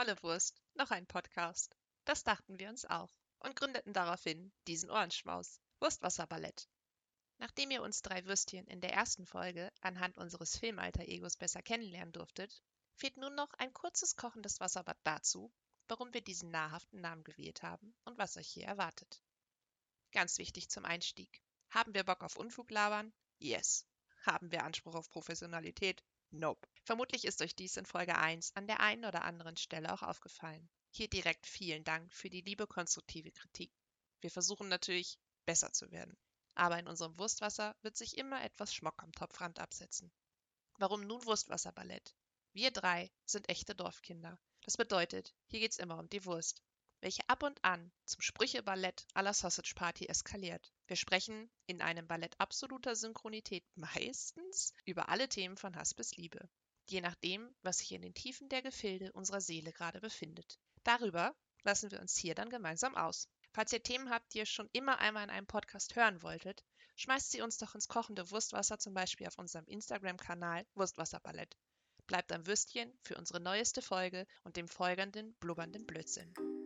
Tolle Wurst, noch ein Podcast. Das dachten wir uns auch und gründeten daraufhin diesen Ohrenschmaus, Wurstwasserballett. Nachdem ihr uns drei Würstchen in der ersten Folge anhand unseres Filmalter-Egos besser kennenlernen durftet, fehlt nun noch ein kurzes kochendes Wasserbad dazu, warum wir diesen nahrhaften Namen gewählt haben und was euch hier erwartet. Ganz wichtig zum Einstieg. Haben wir Bock auf Unfug labern? Yes. Haben wir Anspruch auf Professionalität? Nope. Vermutlich ist euch dies in Folge 1 an der einen oder anderen Stelle auch aufgefallen. Hier direkt vielen Dank für die liebe konstruktive Kritik. Wir versuchen natürlich, besser zu werden. Aber in unserem Wurstwasser wird sich immer etwas Schmock am Topfrand absetzen. Warum nun Wurstwasserballett? Wir drei sind echte Dorfkinder. Das bedeutet, hier geht's immer um die Wurst, welche ab und an zum Sprücheballett à la Sausage Party eskaliert. Wir sprechen in einem Ballett absoluter Synchronität meistens über alle Themen von Hass bis Liebe. Je nachdem, was sich in den Tiefen der Gefilde unserer Seele gerade befindet. Darüber lassen wir uns hier dann gemeinsam aus. Falls ihr Themen habt, die ihr schon immer einmal in einem Podcast hören wolltet, schmeißt sie uns doch ins kochende Wurstwasser, zum Beispiel auf unserem Instagram-Kanal Wurstwasserballett. Bleibt am Würstchen für unsere neueste Folge und dem folgenden blubbernden Blödsinn.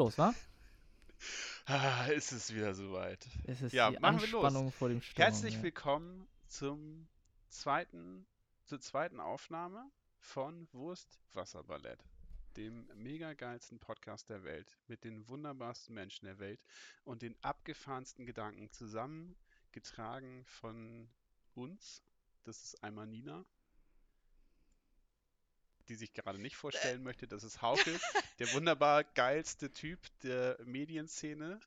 Los, wa? Ah, ist es wieder soweit. Es ist Ja, die machen wir los. Anspannung vor dem Sturm. Herzlich ja. willkommen zum zweiten, zur zweiten Aufnahme von Wurst Wasserballett, dem mega geilsten Podcast der Welt, mit den wunderbarsten Menschen der Welt und den abgefahrensten Gedanken zusammengetragen von uns. Das ist einmal Nina, die sich gerade nicht vorstellen möchte. Das ist Hauke, der wunderbar geilste Typ der Medienszene,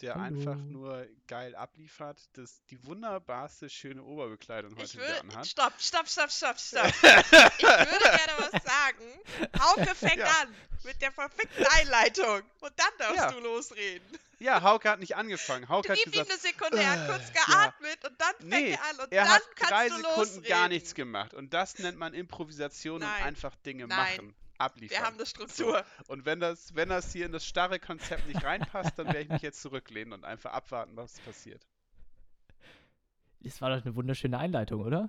der Hallo. einfach nur geil abliefert, das die wunderbarste schöne Oberbekleidung heute Ich wieder würde. anhat. Stopp, stopp, stopp, stopp, stopp. ich würde gerne was sagen. Hauke fängt Ja. an mit der perfekten Einleitung. Und dann darfst Ja. du losreden. Ja, Hauke hat nicht angefangen. Hauke hat Gib ihm gesagt, eine Sekunde, er hat kurz äh, geatmet und dann fängt Nee, er an und er dann hat kannst drei du Sekunden losreden. gar nichts gemacht. Und das nennt man Improvisation Nein. und einfach Dinge Nein. machen, abliefern. Wir haben eine Struktur. Und wenn das, wenn das hier in das starre Konzept nicht reinpasst, dann werde ich mich jetzt zurücklehnen und einfach abwarten, was passiert. Das war doch eine wunderschöne Einleitung, oder?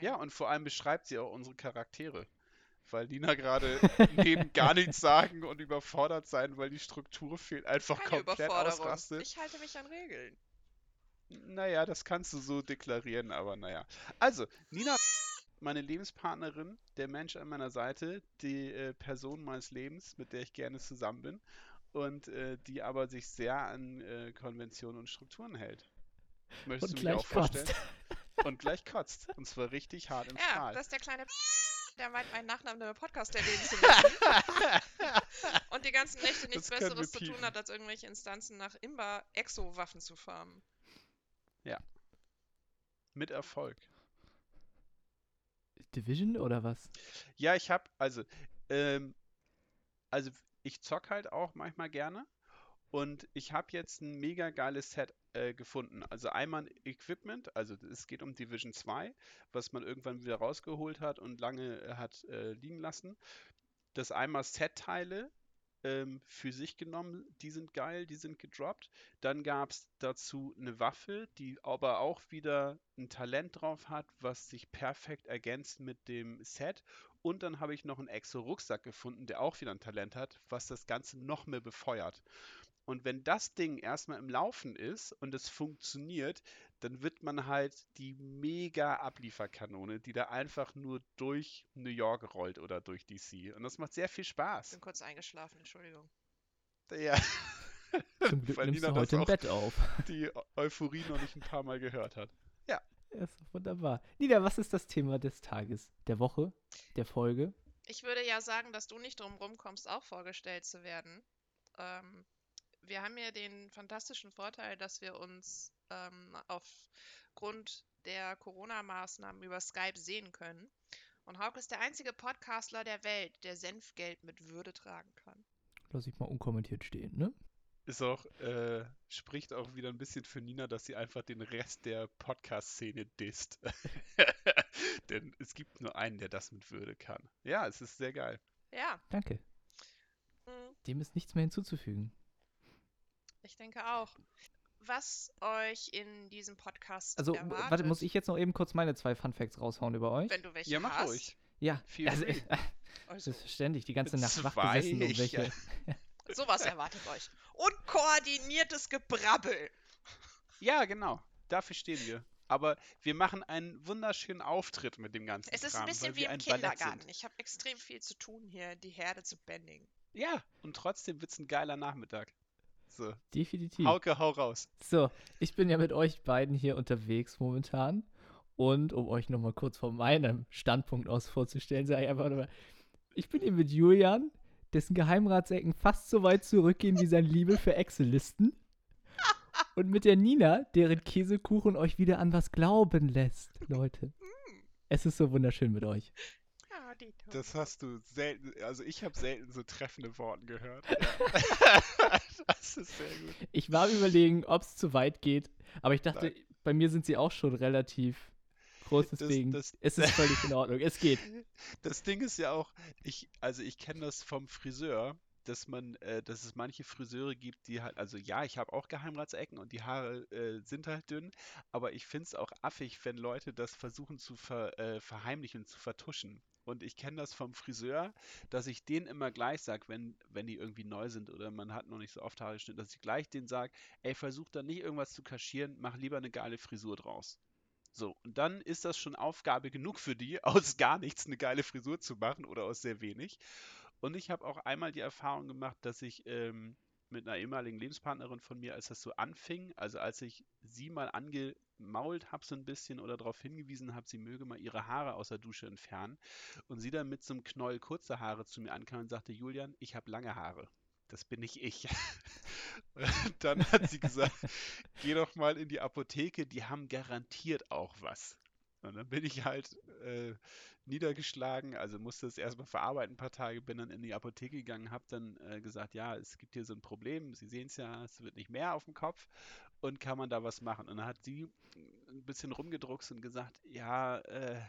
Ja, und vor allem beschreibt sie auch unsere Charaktere. Weil Nina gerade neben gar nichts sagen und überfordert sein, weil die Struktur fehlt, einfach Keine komplett ausrastet. Ich halte mich an Regeln. Naja, das kannst du so deklarieren, aber naja. Also, Nina, meine Lebenspartnerin, der Mensch an meiner Seite, die äh, Person meines Lebens, mit der ich gerne zusammen bin und äh, die aber sich sehr an äh, Konventionen und Strukturen hält. Möchtest Und du mir auch gleich kotzt. vorstellen? Und gleich kotzt. Und zwar richtig hart im Ja, Strahl. das ist der kleine der meint, meinen Nachnamen im Podcast erwähnen zu müssen. Und die ganzen Nächte nichts Das Besseres zu tun hat, als irgendwelche Instanzen nach Imba-Exo-Waffen zu farmen. Mit Erfolg. Division oder was? Ja, ich hab, also, ähm, also ich zock halt auch manchmal gerne und ich habe jetzt ein mega geiles Set äh, gefunden. Also einmal ein Equipment, also es geht um Division 2, was man irgendwann wieder rausgeholt hat und lange äh, hat äh, liegen lassen. Das einmal Set-Teile ähm, für sich genommen, die sind geil, die sind gedroppt. Dann gab es dazu eine Waffe, die aber auch wieder ein Talent drauf hat, was sich perfekt ergänzt mit dem Set. Und dann habe ich noch einen Exo-Rucksack gefunden, der auch wieder ein Talent hat, was das Ganze noch mehr befeuert. Und wenn das Ding erstmal im Laufen ist und es funktioniert, dann wird man halt die mega Ablieferkanone, die da einfach nur durch New York rollt oder durch DC. Und das macht sehr viel Ich Spaß. bin kurz eingeschlafen, Entschuldigung. Ja, Zum Glück nimmst du das heute im Bett auf. die Euphorie noch nicht ein paar Mal gehört hat. Ja, ist doch wunderbar. Nina, was ist das Thema des Tages, der Woche, der Folge? Ich würde ja sagen, dass du nicht drum rumkommst, auch vorgestellt zu werden. Ähm, wir haben ja den fantastischen Vorteil, dass wir uns ähm, aufgrund der Corona-Maßnahmen über Skype sehen können. Und Hauke ist der einzige Podcastler der Welt, der Senfgeld mit Würde tragen kann. Lass ich mal unkommentiert stehen, ne? ist auch, äh, spricht auch wieder ein bisschen für Nina, dass sie einfach den Rest der Podcast-Szene disst. Denn es gibt nur einen, der das mit Würde kann. Ja, es ist sehr geil. Ja, Danke. mm, Dem ist nichts mehr hinzuzufügen. Ich denke auch. Was euch in diesem Podcast Also, erwartet, warte, muss ich jetzt noch eben kurz meine zwei Fun Facts raushauen über euch? wenn du welche Ja, mach hast. ruhig. Ja, Feel also, free. Also, das ist ständig die ganze Nacht wach Zwei, gesessen um welche. sowas erwartet euch. Und koordiniertes Gebrabbel. Ja, genau. Dafür stehen wir. Aber wir machen einen wunderschönen Auftritt mit dem ganzen Es ist ein Kram, bisschen weil wie wir im ein Ballett Kindergarten. sind. Ich habe extrem viel zu tun hier, die Herde zu bändigen. Ja, und trotzdem wird's ein geiler Nachmittag. So, Definitiv. Hauke, hau raus. So, ich bin ja mit euch beiden hier unterwegs momentan. Und um euch nochmal kurz von meinem Standpunkt aus vorzustellen, sage ich einfach nochmal, ich bin hier mit Julian, dessen Geheimratsecken fast so weit zurückgehen wie sein Liebe für Excel-Listen. Und mit der Nina, deren Käsekuchen euch wieder an was glauben lässt, Leute. Es ist so wunderschön mit euch. Dito. Das hast du selten, also ich habe selten so treffende Worte gehört. Ja. das ist sehr gut. Ich war überlegen, ob es zu weit geht, aber ich dachte, Nein. bei mir sind sie auch schon relativ groß, Das- deswegen das- es ist völlig in Ordnung. Es geht. Das Ding ist ja auch, ich, also ich kenne das vom Friseur, dass man, äh, dass es manche Friseure gibt, die halt, also ja, ich habe auch Geheimratsecken und die Haare äh, sind halt dünn, aber ich finde es auch affig, wenn Leute das versuchen zu ver, äh, verheimlichen, zu vertuschen. Und ich kenne das vom Friseur, dass ich denen immer gleich sage, wenn, wenn die irgendwie neu sind oder man hat noch nicht so oft Haare geschnitten, dass ich gleich denen sage, ey, versuch da nicht irgendwas zu kaschieren, mach lieber eine geile Frisur draus. So, und dann ist das schon Aufgabe genug für die, aus gar nichts eine geile Frisur zu machen oder aus sehr wenig. Und ich habe auch einmal die Erfahrung gemacht, dass ich ähm, mit einer ehemaligen Lebenspartnerin von mir, als das so anfing, also als ich sie mal angemault habe so ein bisschen oder darauf hingewiesen habe, sie möge mal ihre Haare aus der Dusche entfernen und sie dann mit so einem Knäuel kurze Haare zu mir ankam und sagte, Julian, ich habe lange Haare. Das bin nicht ich. Und dann hat sie gesagt, geh doch mal in die Apotheke, die haben garantiert auch was. Und dann bin ich halt äh, niedergeschlagen, also musste es erstmal verarbeiten ein paar Tage, bin dann in die Apotheke gegangen, habe dann äh, gesagt, ja, es gibt hier so ein Problem, Sie sehen es ja, es wird nicht mehr auf dem Kopf und kann man da was machen? Und dann hat sie ein bisschen rumgedruckst und gesagt, ja, äh,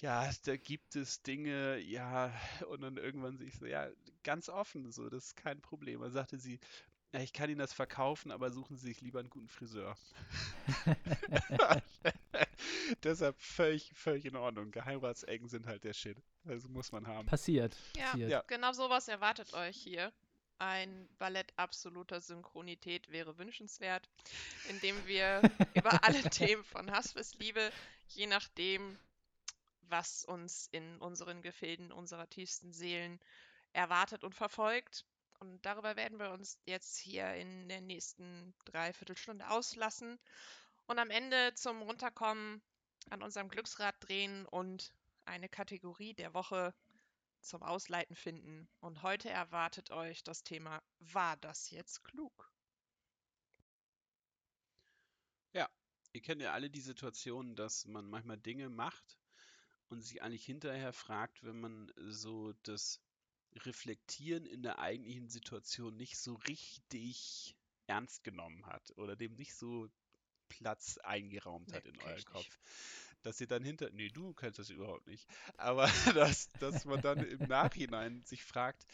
ja, da gibt es Dinge, ja, und dann irgendwann sehe ich so, ja, ganz offen, so, das ist kein Problem. Dann sagte sie, ja, ich kann Ihnen das verkaufen, aber suchen Sie sich lieber einen guten Friseur. Deshalb völlig, völlig in Ordnung. Geheimratsecken sind halt der Shit. Also muss man haben. Passiert. Ja. passiert. Ja. Genau sowas erwartet euch hier. Ein Ballett absoluter Synchronität wäre wünschenswert, indem wir über alle Themen von Hass bis Liebe, je nachdem, was uns in unseren Gefilden unserer tiefsten Seelen erwartet und verfolgt. Und darüber werden wir uns jetzt hier in der nächsten Dreiviertelstunde auslassen und am Ende zum Runterkommen an unserem Glücksrad drehen und eine Kategorie der Woche zum Ausleiten finden. Und heute erwartet euch das Thema, war das jetzt klug? Ihr kennt ja alle die Situation, dass man manchmal Dinge macht und sich eigentlich hinterher fragt, wenn man so das Reflektieren in der eigentlichen Situation nicht so richtig ernst genommen hat oder dem nicht so Platz eingeraumt Nee, hat in nicht. Kopf. Dass ihr dann hinter, nee, du kennst das überhaupt nicht, aber dass, dass man dann im Nachhinein sich fragt,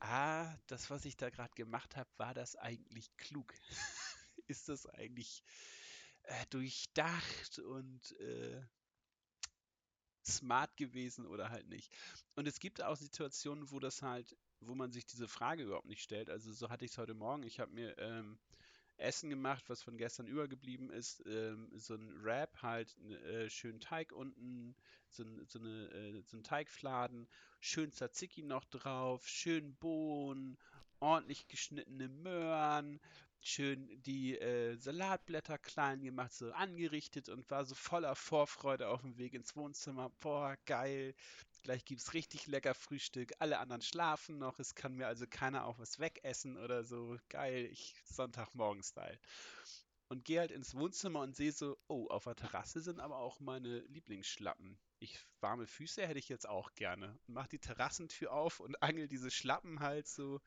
ah, das, was ich da gerade gemacht habe, war das eigentlich klug? Ist das eigentlich äh, durchdacht und äh, smart gewesen oder halt nicht. Und es gibt auch Situationen, wo das halt, wo man sich diese Frage überhaupt nicht stellt. Also so hatte ich es heute Morgen. Ich habe mir ähm, Essen gemacht, was von gestern übergeblieben ist. Ähm, so ein Wrap, halt äh, schön Teig unten, so, so, eine, äh, so ein Teigfladen, schön Tzatziki noch drauf, schön Bohnen, ordentlich geschnittene Möhren, schön die äh, Salatblätter klein gemacht, so angerichtet und war so voller Vorfreude auf dem Weg ins Wohnzimmer. Boah, geil. Gleich gibt's richtig lecker Frühstück. Alle anderen schlafen noch. Es kann mir also keiner auch was wegessen oder so. Geil. Ich Sonntagmorgen-Style. Und gehe halt ins Wohnzimmer und sehe so, oh, auf der Terrasse sind aber auch meine Lieblingsschlappen. Ich warme Füße hätte ich jetzt auch gerne. Und mach die Terrassentür auf und angel diese Schlappen halt so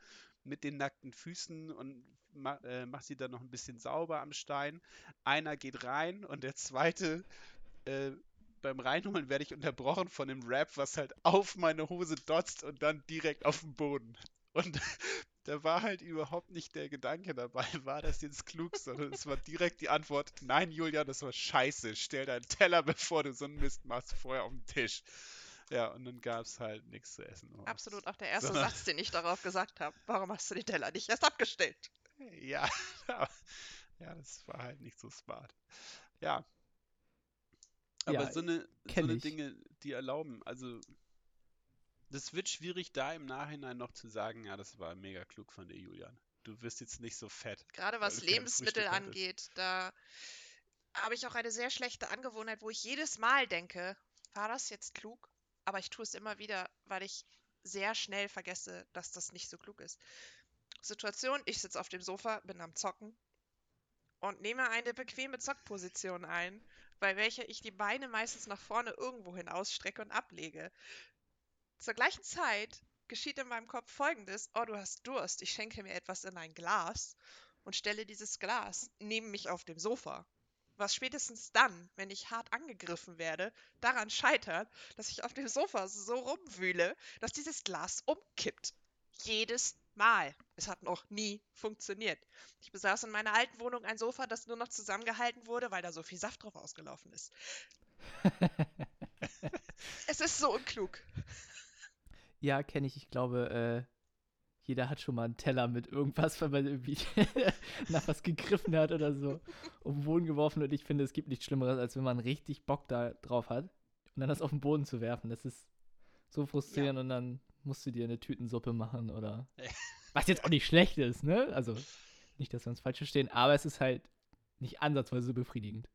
mit den nackten Füßen und ma äh, macht sie dann noch ein bisschen sauber am Stein. Einer geht rein und der zweite äh, beim Reinholen werde ich unterbrochen von dem Rap, was halt auf meine Hose dotzt und dann direkt auf den Boden. Und da war halt überhaupt nicht der Gedanke dabei, war das jetzt klug, sondern es war direkt die Antwort, nein, Julia, das war scheiße. Stell deinen Teller, bevor du so einen Mist machst, vorher auf den Tisch. Ja, und dann gab es halt nichts zu essen. Oh, Absolut auch der erste sondern, Satz, den ich darauf gesagt habe. Warum hast du den Teller nicht erst abgestellt? Ja, ja, das war halt nicht so smart. Ja. Aber ja, so eine, so eine Dinge, die erlauben, also das wird schwierig, da im Nachhinein noch zu sagen, ja, das war mega klug von dir, Julian. Du wirst jetzt nicht so fett. Gerade was Lebensmittel angeht, da habe ich auch eine sehr schlechte Angewohnheit, wo ich jedes Mal denke, war das jetzt klug? Aber ich tue es immer wieder, weil ich sehr schnell vergesse, dass das nicht so klug ist. Situation, ich sitze auf dem Sofa, bin am Zocken und nehme eine bequeme Zockposition ein, bei welcher ich die Beine meistens nach vorne irgendwo hin ausstrecke und ablege. Zur gleichen Zeit geschieht in meinem Kopf folgendes: Oh, du hast Durst, ich schenke mir etwas in ein Glas und stelle dieses Glas neben mich auf dem Sofa. Was spätestens dann, wenn ich hart angegriffen werde, daran scheitert, dass ich auf dem Sofa so rumwühle, dass dieses Glas umkippt. Jedes Mal. Es hat noch nie funktioniert. Ich besaß in meiner alten Wohnung ein Sofa, das nur noch zusammengehalten wurde, weil da so viel Saft drauf ausgelaufen ist. es ist so unklug. Ja, kenne ich. Ich glaube, äh, jeder hat schon mal einen Teller mit irgendwas, wenn man irgendwie nach was gegriffen hat oder so, um den Boden geworfen. Und ich finde, es gibt nichts Schlimmeres, als wenn man richtig Bock da drauf hat und dann das auf den Boden zu werfen. Das ist so frustrierend ja. und dann musst du dir eine Tütensuppe machen oder. was jetzt auch nicht schlecht ist, ne? Also, nicht, dass wir uns falsch verstehen, aber es ist halt nicht ansatzweise so befriedigend.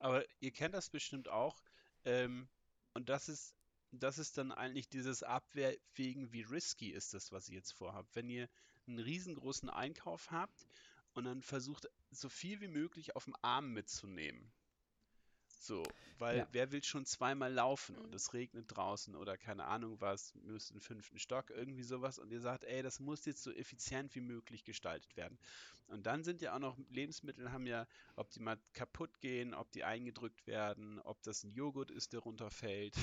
Aber ihr kennt das bestimmt auch. Ähm, und das ist das ist dann eigentlich dieses Abwägen, wie risky ist das, was ihr jetzt vorhabt. Wenn ihr einen riesengroßen Einkauf habt und dann versucht, so viel wie möglich auf dem Arm mitzunehmen. So, weil ja. wer will schon zweimal laufen und es regnet draußen oder keine Ahnung was, müsst den fünften Stock, irgendwie sowas und ihr sagt, ey, das muss jetzt so effizient wie möglich gestaltet werden. Und dann sind ja auch noch Lebensmittel, haben ja, ob die mal kaputt gehen, ob die eingedrückt werden, ob das ein Joghurt ist, der runterfällt.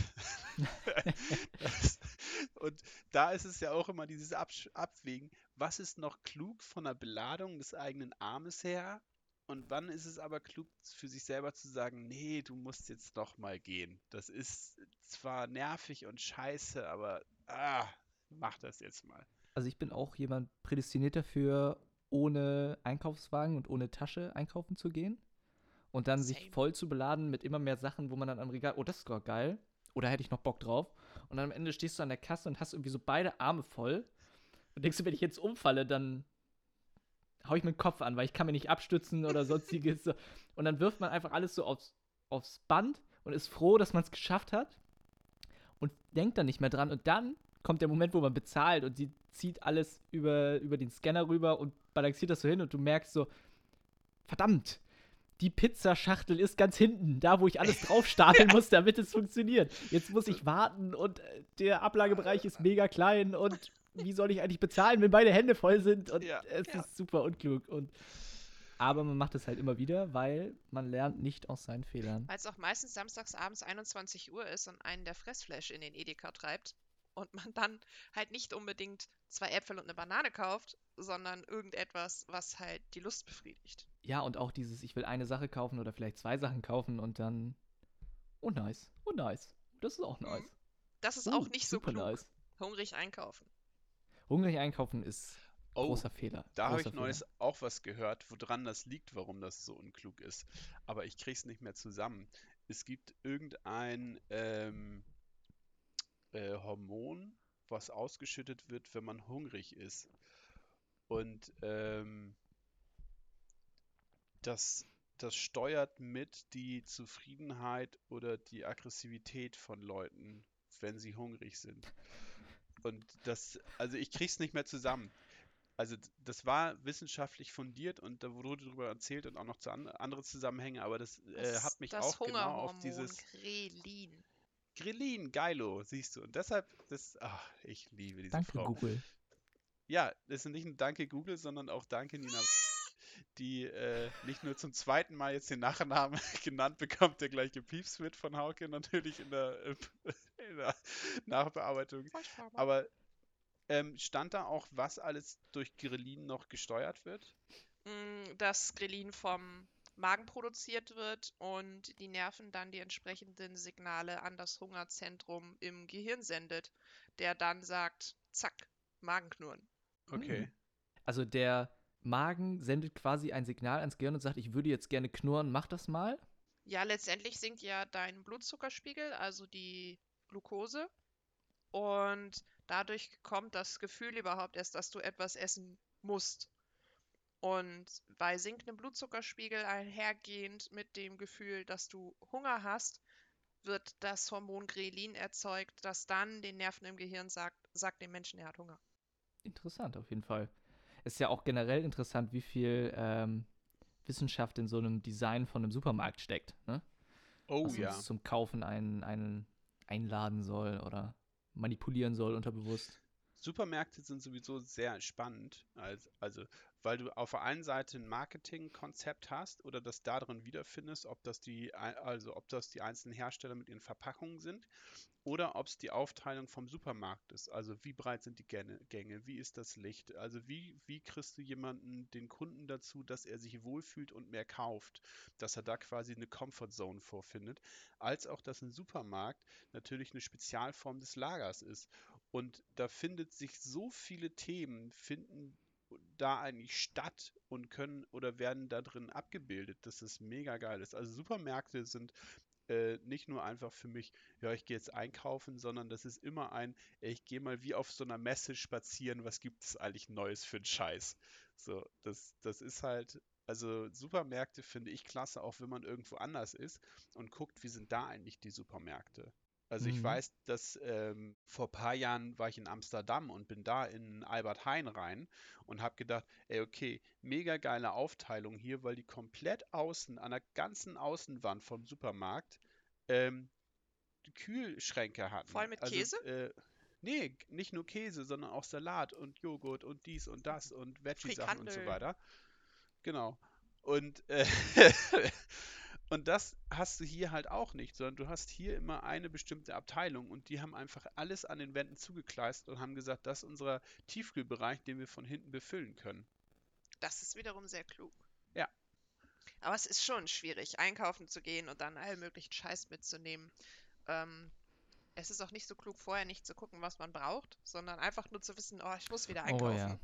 und da ist es ja auch immer dieses Abwägen, was ist noch klug von der Beladung des eigenen Armes her und wann ist es aber klug für sich selber zu sagen, nee, du musst jetzt doch mal gehen. Das ist zwar nervig und scheiße, aber ah, mach das jetzt mal. Also ich bin auch jemand prädestiniert dafür, ohne Einkaufswagen und ohne Tasche einkaufen zu gehen. Und dann Same. sich voll zu beladen mit immer mehr Sachen, wo man dann am Regal, oh, das ist doch geil. Oder hätte ich noch Bock drauf. Und dann am Ende stehst du an der Kasse und hast irgendwie so beide Arme voll. Und denkst du, wenn ich jetzt umfalle, dann hau ich meinen Kopf an, weil ich kann mir nicht abstützen oder sonstiges. Und dann wirft man einfach alles so aufs, aufs Band und ist froh, dass man es geschafft hat und denkt dann nicht mehr dran. Und dann kommt der Moment, wo man bezahlt und sie zieht alles über, über den Scanner rüber und balanciert das so hin und du merkst so, verdammt, die Pizzaschachtel ist ganz hinten, da wo ich alles drauf stapeln muss, damit es funktioniert. Jetzt muss ich warten und äh, der Ablagebereich ist mega klein und wie soll ich eigentlich bezahlen, wenn beide Hände voll sind? Und ja, es ja. ist super unklug. Und aber man macht es halt immer wieder, weil man lernt nicht aus seinen Fehlern. Weil es auch meistens samstags abends 21 Uhr ist und einen der Fressflash in den Edeka treibt und man dann halt nicht unbedingt zwei Äpfel und eine Banane kauft, sondern irgendetwas, was halt die Lust befriedigt. Ja, und auch dieses, ich will eine Sache kaufen oder vielleicht zwei Sachen kaufen und dann, oh nice, oh nice. Das ist auch nice. Das ist uh, auch nicht so klug. Nice. Hungrig einkaufen. Hungrig einkaufen ist oh, großer Fehler. Da habe ich neues auch was gehört, woran das liegt, warum das so unklug ist. Aber ich kriege es nicht mehr zusammen. Es gibt irgendein ähm, äh, Hormon, was ausgeschüttet wird, wenn man hungrig ist. Und ähm, das, das steuert mit die Zufriedenheit oder die Aggressivität von Leuten, wenn sie hungrig sind. Und das, also ich krieg's nicht mehr zusammen. Also das war wissenschaftlich fundiert und da wurde darüber erzählt und auch noch zu an, andere Zusammenhänge, aber das, äh, hat mich auch genau auf dieses Grelin. Grelin, geilo, siehst du. Und deshalb, das, ach, ich liebe diese Danke, Frau. Google. ja, das ist nicht ein Danke Google, sondern auch Danke Nina, die äh, nicht nur zum zweiten Mal jetzt den Nachnamen genannt bekommt, der gleich gepiepst wird von Hauke, natürlich in der, äh, in der Nachbearbeitung. Aber ähm, stand da auch, was alles durch Grelin noch gesteuert wird? Mm, dass Grelin vom Magen produziert wird und die Nerven dann die entsprechenden Signale an das Hungerzentrum im Gehirn sendet, der dann sagt, zack, Magenknurren. Okay. Hm. Also der Magen sendet quasi ein Signal ans Gehirn und sagt, ich würde jetzt gerne knurren, mach das mal. Ja, letztendlich sinkt ja dein Blutzuckerspiegel, also die Glucose. Und dadurch kommt das Gefühl überhaupt erst, dass du etwas essen musst. Und bei sinkendem Blutzuckerspiegel einhergehend mit dem Gefühl, dass du Hunger hast, wird das Hormon Grelin erzeugt, das dann den Nerven im Gehirn sagt, sagt dem Menschen, er hat Hunger. Interessant, auf jeden Fall. Es ist ja auch generell interessant, wie viel ähm, Wissenschaft in so einem Design von einem Supermarkt steckt. Ne? Oh Was ja. uns zum Kaufen einen, einen einladen soll oder manipulieren soll unterbewusst. Supermärkte sind sowieso sehr spannend, als, also weil du auf der einen Seite ein Marketingkonzept hast oder das darin wiederfindest, ob das die, also ob das die einzelnen Hersteller mit ihren Verpackungen sind oder ob es die Aufteilung vom Supermarkt ist. Also wie breit sind die Gänge, wie ist das Licht? Also wie, wie kriegst du jemanden, den Kunden dazu, dass er sich wohlfühlt und mehr kauft, dass er da quasi eine Comfort Zone vorfindet, als auch, dass ein Supermarkt natürlich eine Spezialform des Lagers ist. Und da findet sich so viele Themen, finden da eigentlich statt und können oder werden da drin abgebildet, dass es mega geil ist. Also Supermärkte sind äh, nicht nur einfach für mich, ja, ich gehe jetzt einkaufen, sondern das ist immer ein, ich gehe mal wie auf so einer Messe spazieren, was gibt es eigentlich Neues für einen Scheiß? So, das, das ist halt, also Supermärkte finde ich klasse, auch wenn man irgendwo anders ist und guckt, wie sind da eigentlich die Supermärkte? Also ich Mhm. weiß, dass ähm, vor ein paar Jahren war ich in Amsterdam und bin da in Albert Heijn rein und habe gedacht, ey, okay, mega geile Aufteilung hier, weil die komplett außen, an der ganzen Außenwand vom Supermarkt, ähm, Kühlschränke hatten. Voll mit Also, Käse? Äh, nee, nicht nur Käse, sondern auch Salat und Joghurt und dies und das und Veggie-Sachen und so weiter. Genau. Und, äh, und das hast du hier halt auch nicht, sondern du hast hier immer eine bestimmte Abteilung und die haben einfach alles an den Wänden zugekleistert und haben gesagt, das ist unser Tiefkühlbereich, den wir von hinten befüllen können. Das ist wiederum sehr klug. Ja. Aber es ist schon schwierig, einkaufen zu gehen und dann allen möglichen Scheiß mitzunehmen. Ähm, es ist auch nicht so klug, vorher nicht zu gucken, was man braucht, sondern einfach nur zu wissen, oh, ich muss wieder Oh einkaufen. ja.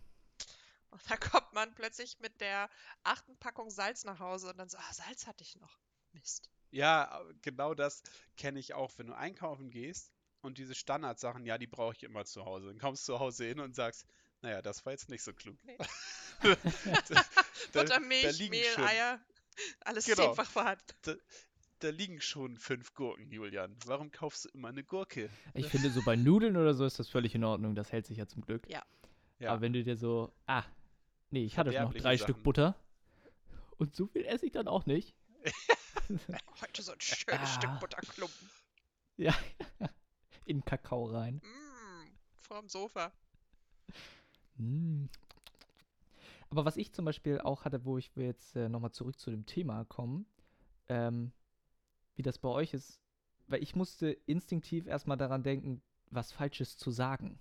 Und dann kommt man plötzlich mit der achten Packung Salz nach Hause und dann so, ah, Salz hatte ich noch. Mist. Ja, genau das kenne ich auch, wenn du einkaufen gehst und diese Standardsachen, ja, die brauche ich immer zu Hause. Dann kommst du zu Hause hin und sagst, naja, das war jetzt nicht so klug. Nee. da, Butter, da Milch, liegen Mehl, schon, Eier, alles Genau. zehnfach vorhanden. da liegen schon fünf Gurken, Julian. Warum kaufst du immer eine Gurke? Ich finde, so bei Nudeln oder so ist das völlig in Ordnung. Das hält sich ja zum Glück. Ja. Ja. Aber wenn du dir so, ah, nee, ich hatte noch drei Stück Sachen. Butter. Und so viel esse ich dann auch nicht. Heute so ein schönes Stück Ah. Butterklumpen. Ja, in Kakao rein. Mm, vorm Sofa. Mm. Aber was ich zum Beispiel auch hatte, wo ich will jetzt äh, nochmal zurück zu dem Thema kommen, ähm, wie das bei euch ist, weil ich musste instinktiv erstmal daran denken, was Falsches zu sagen.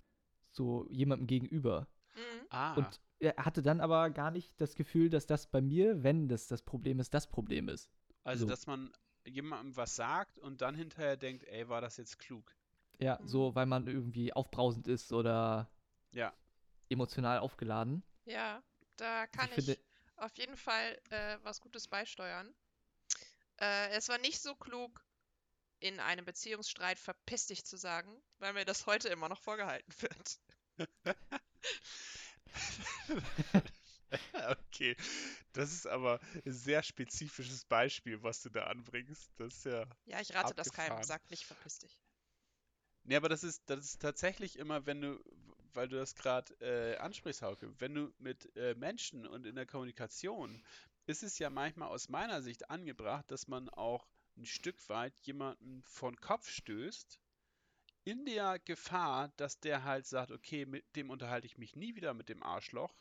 So jemandem gegenüber. Mhm. Ah, Und er hatte dann aber gar nicht das Gefühl, dass das bei mir, wenn das das Problem ist, das Problem ist. Also so. dass man jemandem was sagt und dann hinterher denkt, ey, war das jetzt klug? Ja, Mhm. so, weil man irgendwie aufbrausend ist oder Ja. emotional aufgeladen. Ja, da kann ich ich, finde- auf jeden Fall äh, was Gutes beisteuern. Äh, es war nicht so klug, in einem Beziehungsstreit verpiss dich zu sagen, weil mir das heute immer noch vorgehalten wird. Okay, das ist aber ein sehr spezifisches Beispiel, was du da anbringst. Das ist ja. Ja, ich rate das keinem. Abgefahren. Sag nicht, verpiss dich. Nee, aber das ist, das ist tatsächlich immer, wenn du, weil du das gerade äh, ansprichst, Hauke, wenn du mit äh, Menschen und in der Kommunikation, ist es ja manchmal aus meiner Sicht angebracht, dass man auch ein Stück weit jemanden vor den Kopf stößt, in der Gefahr, dass der halt sagt, okay, mit dem unterhalte ich mich nie wieder mit dem Arschloch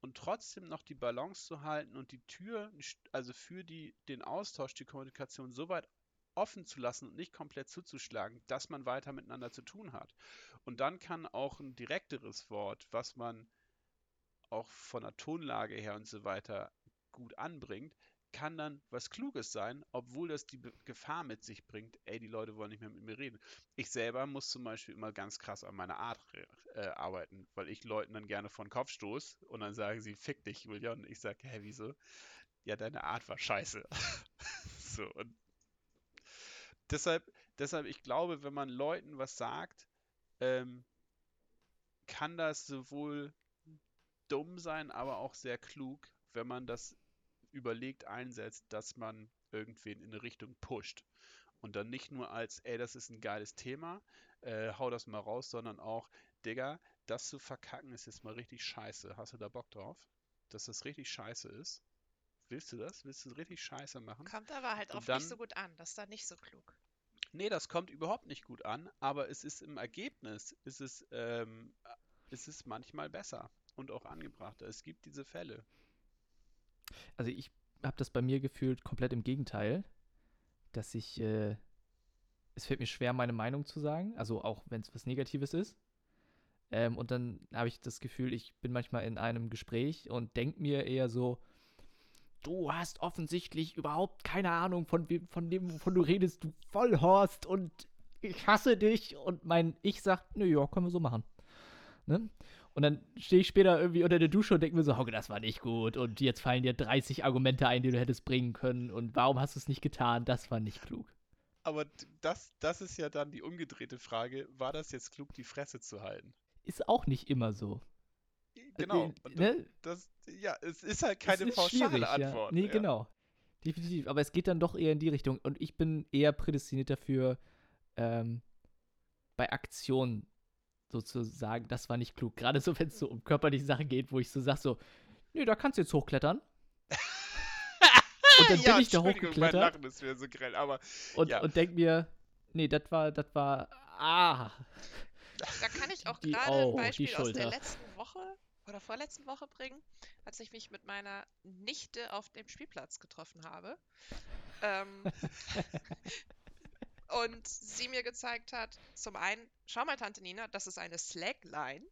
und trotzdem noch die Balance zu halten und die Tür, also für die, den Austausch, die Kommunikation so weit offen zu lassen und nicht komplett zuzuschlagen, dass man weiter miteinander zu tun hat. Und dann kann auch ein direkteres Wort, was man auch von der Tonlage her und so weiter gut anbringt, kann dann was Kluges sein, obwohl das die Gefahr mit sich bringt, ey, die Leute wollen nicht mehr mit mir reden. Ich selber muss zum Beispiel immer ganz krass an meiner Art äh, arbeiten, weil ich Leuten dann gerne vor den Kopf stoße und dann sagen sie, fick dich, Julian. Und ich sage, hä, wieso? Ja, deine Art war scheiße. so, und deshalb, deshalb, ich glaube, wenn man Leuten was sagt, ähm, kann das sowohl dumm sein, aber auch sehr klug, wenn man das überlegt einsetzt, dass man irgendwen in eine Richtung pusht. Und dann nicht nur als, ey, das ist ein geiles Thema, äh, hau das mal raus, sondern auch, Digga, das zu verkacken ist jetzt mal richtig scheiße. Hast du da Bock drauf? Dass das richtig scheiße ist? Willst du das? Willst du richtig scheiße machen? Kommt aber halt oft dann, nicht so gut an. Das ist da nicht so klug. Nee, das kommt überhaupt nicht gut an, aber es ist im Ergebnis, ist es, ähm, ist es manchmal besser und auch angebrachter. Es gibt diese Fälle. Also ich habe das bei mir gefühlt komplett im Gegenteil, dass ich, äh, es fällt mir schwer, meine Meinung zu sagen, also auch wenn es was Negatives ist. Ähm, und dann habe ich das Gefühl, ich bin manchmal in einem Gespräch und denke mir eher so, du hast offensichtlich überhaupt keine Ahnung von, von dem, wovon du redest, du Vollhorst und ich hasse dich. Und mein Ich sagt, nö, ja, können wir so machen. Ne? Und dann stehe ich später irgendwie unter der Dusche und denke mir so, Hauke, das war nicht gut. Und jetzt fallen dir 30 Argumente ein, die du hättest bringen können. Und warum hast du es nicht getan? Das war nicht klug. Aber das, das ist ja dann die umgedrehte Frage. War das jetzt klug, die Fresse zu halten? Ist auch nicht immer so. Genau. Äh, ne? das, ja, es ist halt keine ist pauschale Antwort. Ja. Nee, ja. genau. Definitiv. Aber es geht dann doch eher in die Richtung. Und ich bin eher prädestiniert dafür, ähm, bei Aktionen sozusagen, das war nicht klug. Gerade so, wenn es so um körperliche Sachen geht, wo ich so sage, so, nee, da kannst du jetzt hochklettern. und dann ja, bin ich da hochgeklettert. Mein Lachen ist so grell, aber, und, ja. und denk mir, nee, das war, das war, ah. Da kann ich auch gerade oh, ein Beispiel aus der letzten Woche oder vorletzten Woche bringen, als ich mich mit meiner Nichte auf dem Spielplatz getroffen habe. Ähm, und sie mir gezeigt hat, zum einen, schau mal, Tante Nina, das ist eine Slackline.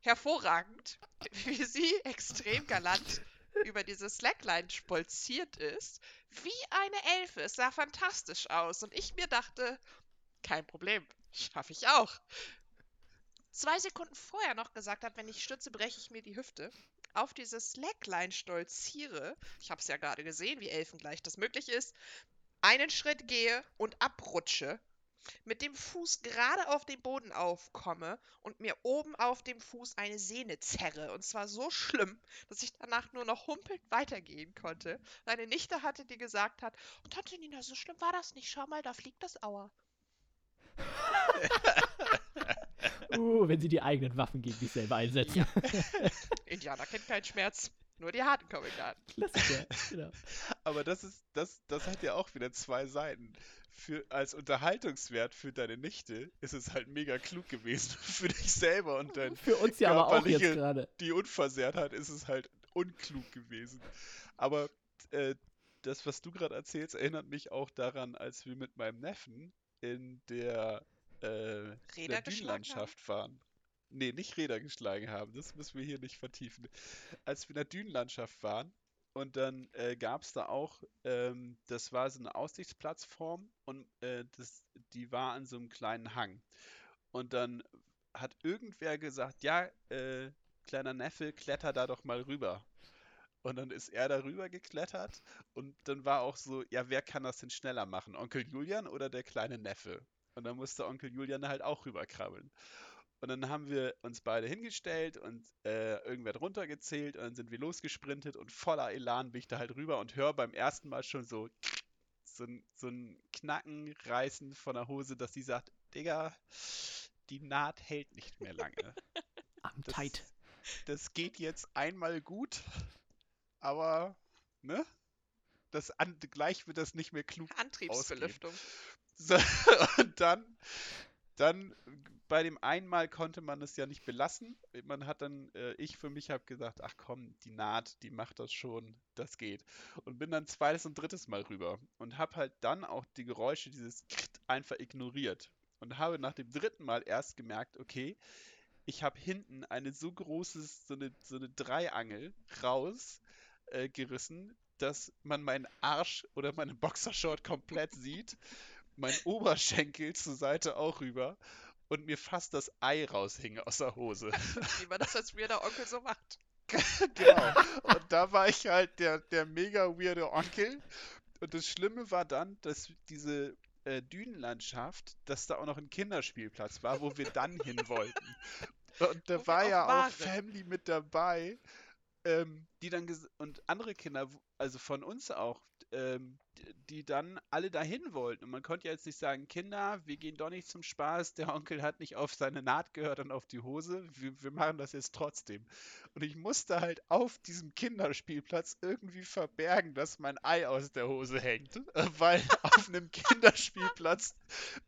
Hervorragend, wie sie extrem galant über diese Slackline spolziert ist, wie eine Elfe. Es sah fantastisch aus. Und ich mir dachte, kein Problem, schaffe ich auch. Zwei Sekunden vorher noch gesagt hat, wenn ich stütze, breche ich mir die Hüfte. Auf diese Slackline stolziere. Ich habe es ja gerade gesehen, wie elfengleich das möglich ist einen Schritt gehe und abrutsche, mit dem Fuß gerade auf den Boden aufkomme und mir oben auf dem Fuß eine Sehne zerre. Und zwar so schlimm, dass ich danach nur noch humpelnd weitergehen konnte. Eine Nichte hatte, die gesagt hat, oh, Tante Nina, so schlimm war das nicht. Schau mal, da fliegt das Auer. uh, wenn sie die eigenen Waffen gegen sich selber einsetzen. Ja. Indianer kennt keinen Schmerz. Nur die harten Comic-Karten. Klassiker, genau. Aber das ist, das, das hat ja auch wieder zwei Seiten. Für, als Unterhaltungswert für deine Nichte ist es halt mega klug gewesen. Für dich selber und dein Für uns ja aber auch jetzt gerade. Die Unversehrtheit ist es halt unklug gewesen. Aber äh, das, was du gerade erzählst, erinnert mich auch daran, als wir mit meinem Neffen in der, äh, der Dünenlandschaft waren nee, nicht Räder geschlagen haben. Das müssen wir hier nicht vertiefen. Als wir in der Dünenlandschaft waren und dann äh, gab es da auch, ähm, das war so eine Aussichtsplattform und äh, das, die war an so einem kleinen Hang. Und dann hat irgendwer gesagt, ja, äh, kleiner Neffe, kletter da doch mal rüber. Und dann ist er darüber geklettert und dann war auch so, ja, wer kann das denn schneller machen? Onkel Julian oder der kleine Neffe? Und dann musste Onkel Julian halt auch rüberkrabbeln. Und dann haben wir uns beide hingestellt und äh, irgendwer drunter gezählt und dann sind wir losgesprintet und voller Elan bin ich da halt rüber und höre beim ersten Mal schon so, so, so ein Knacken reißen von der Hose, dass sie sagt, Digga, die Naht hält nicht mehr lange. Am tight. Das geht jetzt einmal gut, aber, ne? Das an, gleich wird das nicht mehr klug Antriebsbelüftung. So, und dann dann bei dem einmal konnte man es ja nicht belassen. Man hat dann, äh, ich für mich habe gesagt, ach komm, die Naht, die macht das schon, das geht. Und bin dann zweites und drittes Mal rüber und habe halt dann auch die Geräusche dieses einfach ignoriert und habe nach dem dritten Mal erst gemerkt, okay, ich habe hinten eine so große, so eine, so eine Dreiangel rausgerissen, äh, dass man meinen Arsch oder meine Boxershort komplett sieht, mein Oberschenkel zur Seite auch rüber und mir fast das Ei raushing aus der Hose. Wie man das als weirder Onkel so macht. genau. Und da war ich halt der, der mega weirde Onkel. Und das Schlimme war dann, dass diese äh, Dünenlandschaft, dass da auch noch ein Kinderspielplatz war, wo wir dann hin wollten. Und da war ja auch Family mit dabei, ähm, die dann und andere Kinder, also von uns auch, ähm, die dann alle dahin wollten. Und man konnte jetzt nicht sagen, Kinder, wir gehen doch nicht zum Spaß, der Onkel hat nicht auf seine Naht gehört und auf die Hose, wir, wir machen das jetzt trotzdem. Und ich musste halt auf diesem Kinderspielplatz irgendwie verbergen, dass mein Ei aus der Hose hängt, weil auf einem Kinderspielplatz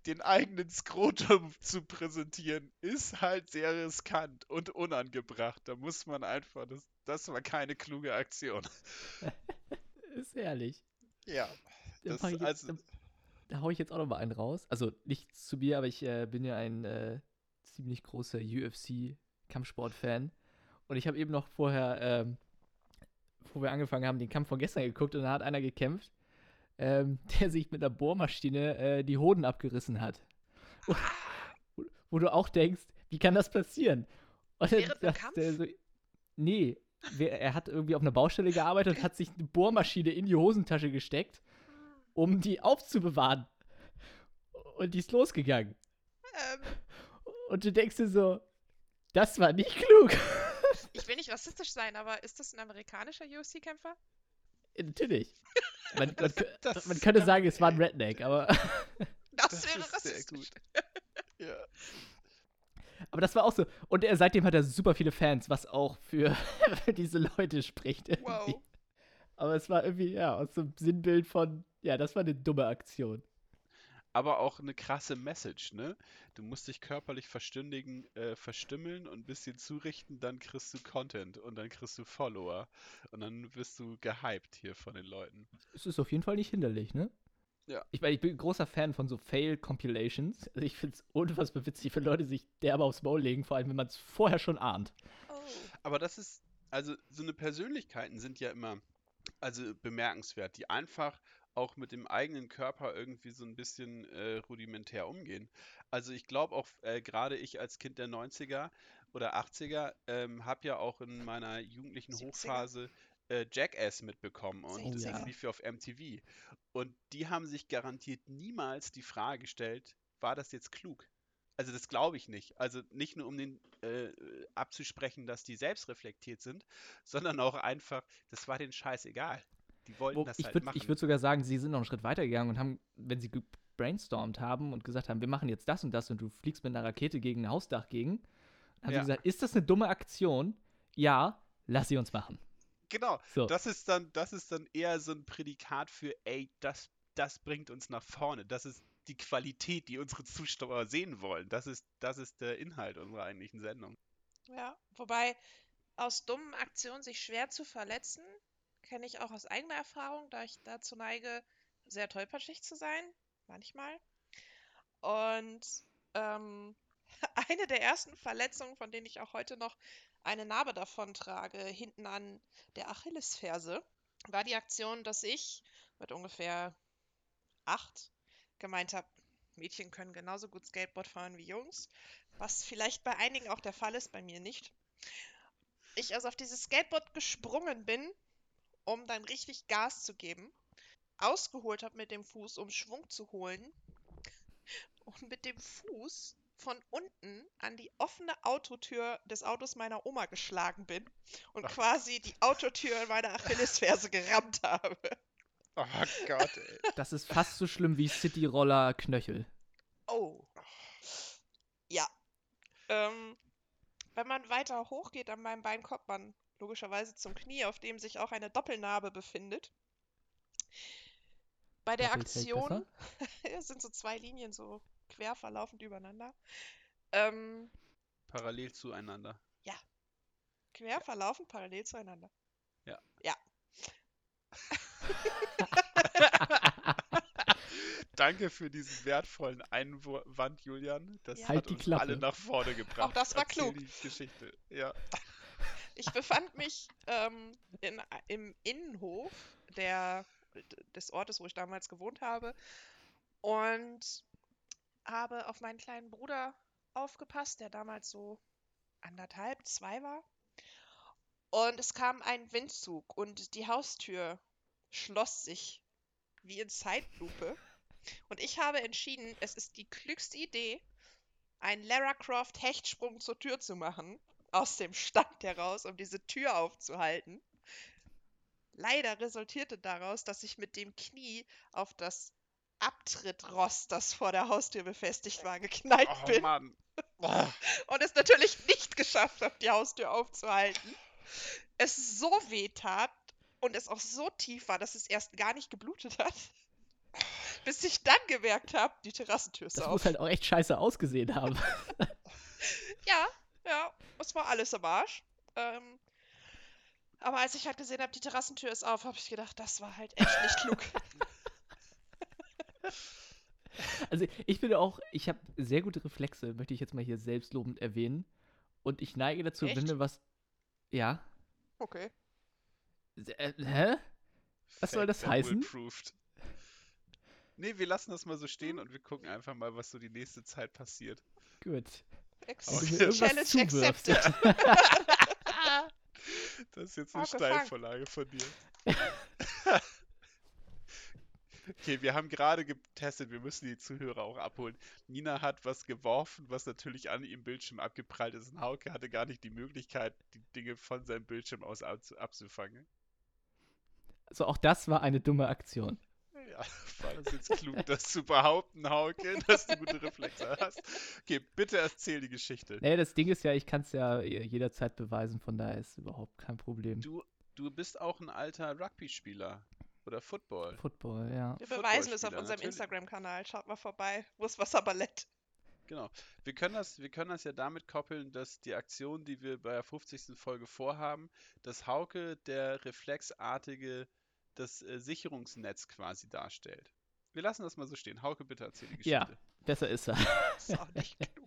den eigenen Skrotum zu präsentieren, ist halt sehr riskant und unangebracht. Da muss man einfach, das, das war keine kluge Aktion. ist ehrlich. Ja. Das, jetzt, also, da, da hau ich jetzt auch noch mal einen raus. Also nichts zu mir, aber ich äh, bin ja ein äh, ziemlich großer UFC-Kampfsport-Fan. Und ich habe eben noch vorher, ähm, bevor wir angefangen haben, den Kampf von gestern geguckt und da hat einer gekämpft, ähm, der sich mit einer Bohrmaschine äh, die Hoden abgerissen hat. Wo, wo, du auch denkst, wie kann das passieren? Und Während dem Kampf? So, nee, er hat irgendwie auf einer Baustelle gearbeitet und hat sich eine Bohrmaschine in die Hosentasche gesteckt, um die aufzubewahren. Und die ist losgegangen. Ähm. Und du denkst dir so, das war nicht klug. Ich will nicht rassistisch sein, aber ist das ein amerikanischer UFC-Kämpfer? Natürlich. Man, man, das, man könnte sagen, es war ein Redneck, aber. Das, das wäre rassistisch. Ja. Aber das war auch so. Und er, seitdem hat er super viele Fans, was auch für, für diese Leute spricht. Irgendwie. Wow. Aber es war irgendwie, ja, aus so einem Sinnbild von, ja, das war eine dumme Aktion. Aber auch eine krasse Message, ne? Du musst dich körperlich verstündigen, äh, verstümmeln und ein bisschen zurichten, dann kriegst du Content und dann kriegst du Follower. Und dann wirst du gehypt hier von den Leuten. Es ist auf jeden Fall nicht hinderlich, ne? Ja. Ich meine, ich bin ein großer Fan von so Fail-Compilations. Also ich finde es unfassbar witzig, wenn Leute sich derbe aufs Maul legen, vor allem wenn man es vorher schon ahnt. Oh. Aber das ist, also so eine Persönlichkeiten sind ja immer, also bemerkenswert, die einfach auch mit dem eigenen Körper irgendwie so ein bisschen äh, rudimentär umgehen. Also ich glaube auch, äh, gerade ich als Kind der 90er oder 80er ähm, habe ja auch in meiner jugendlichen 70er. Hochphase äh, Jackass mitbekommen und oh, das ja. lief ja auf MTV. Und die haben sich garantiert niemals die Frage gestellt, war das jetzt klug? Also das glaube ich nicht. Also nicht nur um den äh, abzusprechen, dass die selbst reflektiert sind, sondern auch einfach, das war den Scheiß egal. Die wollten Wo, das ich halt würd, machen. Ich würde sogar sagen, sie sind noch einen Schritt weiter gegangen und haben, wenn sie gebrainstormt haben und gesagt haben, wir machen jetzt das und das und du fliegst mit einer Rakete gegen ein Hausdach gegen, haben ja. sie gesagt, ist das eine dumme Aktion? Ja, lass sie uns machen. Genau. So. Das ist dann, das ist dann eher so ein Prädikat für, ey, das, das bringt uns nach vorne. Das ist die Qualität, die unsere Zuschauer sehen wollen. Das ist, das ist der Inhalt unserer eigentlichen Sendung. Ja, wobei aus dummen Aktionen sich schwer zu verletzen, kenne ich auch aus eigener Erfahrung, da ich dazu neige, sehr tollpatschig zu sein, manchmal. Und ähm, eine der ersten Verletzungen, von denen ich auch heute noch eine Narbe davon trage, hinten an der Achillesferse, war die Aktion, dass ich mit ungefähr acht gemeint habe, Mädchen können genauso gut Skateboard fahren wie Jungs, was vielleicht bei einigen auch der Fall ist, bei mir nicht. Ich also auf dieses Skateboard gesprungen bin, um dann richtig Gas zu geben, ausgeholt habe mit dem Fuß, um Schwung zu holen und mit dem Fuß von unten an die offene Autotür des Autos meiner Oma geschlagen bin und Ach. quasi die Autotür in meine Achillesferse gerammt habe. Oh Gott, ey. Das ist fast so schlimm wie City-Roller Knöchel. Oh. Ja. Ähm, wenn man weiter hochgeht an meinem Bein, kommt man logischerweise zum Knie, auf dem sich auch eine Doppelnarbe befindet. Bei der Aktion sind so zwei Linien so quer verlaufend übereinander. Ähm, Parallel zueinander. quer verlaufend parallel zueinander. Ja. Ja. Danke für diesen wertvollen Einwand, Julian. Das Ja. Halt hat die uns Klappe. alle nach vorne gebracht. Auch das war Erzähl klug. die Geschichte. Ja. Ich befand mich ähm, in, im Innenhof der, des Ortes, wo ich damals gewohnt habe und habe auf meinen kleinen Bruder aufgepasst, der damals so anderthalb, zwei war. Und es kam ein Windzug und die Haustür schloss sich wie in Zeitlupe. Und ich habe entschieden, es ist die klügste Idee, einen Lara Croft Hechtsprung zur Tür zu machen, aus dem Stand heraus, um diese Tür aufzuhalten. Leider resultierte daraus, dass ich mit dem Knie auf das Abtrittrost, das vor der Haustür befestigt war, geknallt Oh bin Mann. Oh, und es natürlich nicht geschafft habe, die Haustür aufzuhalten. Es so weh tat und es auch so tief war, dass es erst gar nicht geblutet hat. Bis ich dann gemerkt habe, die Terrassentür ist Das auf. muss halt auch echt scheiße ausgesehen haben. Ja, ja, es war alles am Arsch. Ähm, aber als ich halt gesehen habe, die Terrassentür ist auf, habe ich gedacht, das war halt echt nicht klug. Also ich finde auch, ich habe sehr gute Reflexe, möchte ich jetzt mal hier selbstlobend erwähnen. Und ich neige dazu, wenn Echt? mir was. Ja. Okay. Äh, hä? Was soll das heißen? Approved. Nee, wir lassen das mal so stehen und wir gucken einfach mal, was so die nächste Zeit passiert. Gut. Ex Wenn Okay. Challenge accepted. Das ist jetzt eine. Steilvorlage von dir. Okay, wir haben gerade getestet, wir müssen die Zuhörer auch abholen. Nina hat was geworfen, was natürlich an ihrem Bildschirm abgeprallt ist. Und Hauke hatte gar nicht die Möglichkeit, die Dinge von seinem Bildschirm aus abzu- abzufangen. Also auch das war eine dumme Aktion. Ja, war das jetzt klug, das zu behaupten, Hauke, dass du gute Reflexe hast? Okay, bitte erzähl die Geschichte. Nee, das Ding ist ja, ich kann es ja jederzeit beweisen, von daher ist überhaupt kein Problem. Du, du bist auch ein alter Rugby-Spieler. Oder Football. Football, ja. Wir beweisen es auf unserem. Instagram-Kanal. Schaut mal vorbei. Wurstwasser Ballett. Genau. Wir können das, wir können das ja damit koppeln, dass die Aktion, die wir bei der 50. Folge vorhaben, dass Hauke der reflexartige das äh, Sicherungsnetz quasi darstellt. Wir lassen das mal so stehen. Hauke, bitte erzähl die Geschichte. Ja. Besser ist er. Das ist auch nicht klug.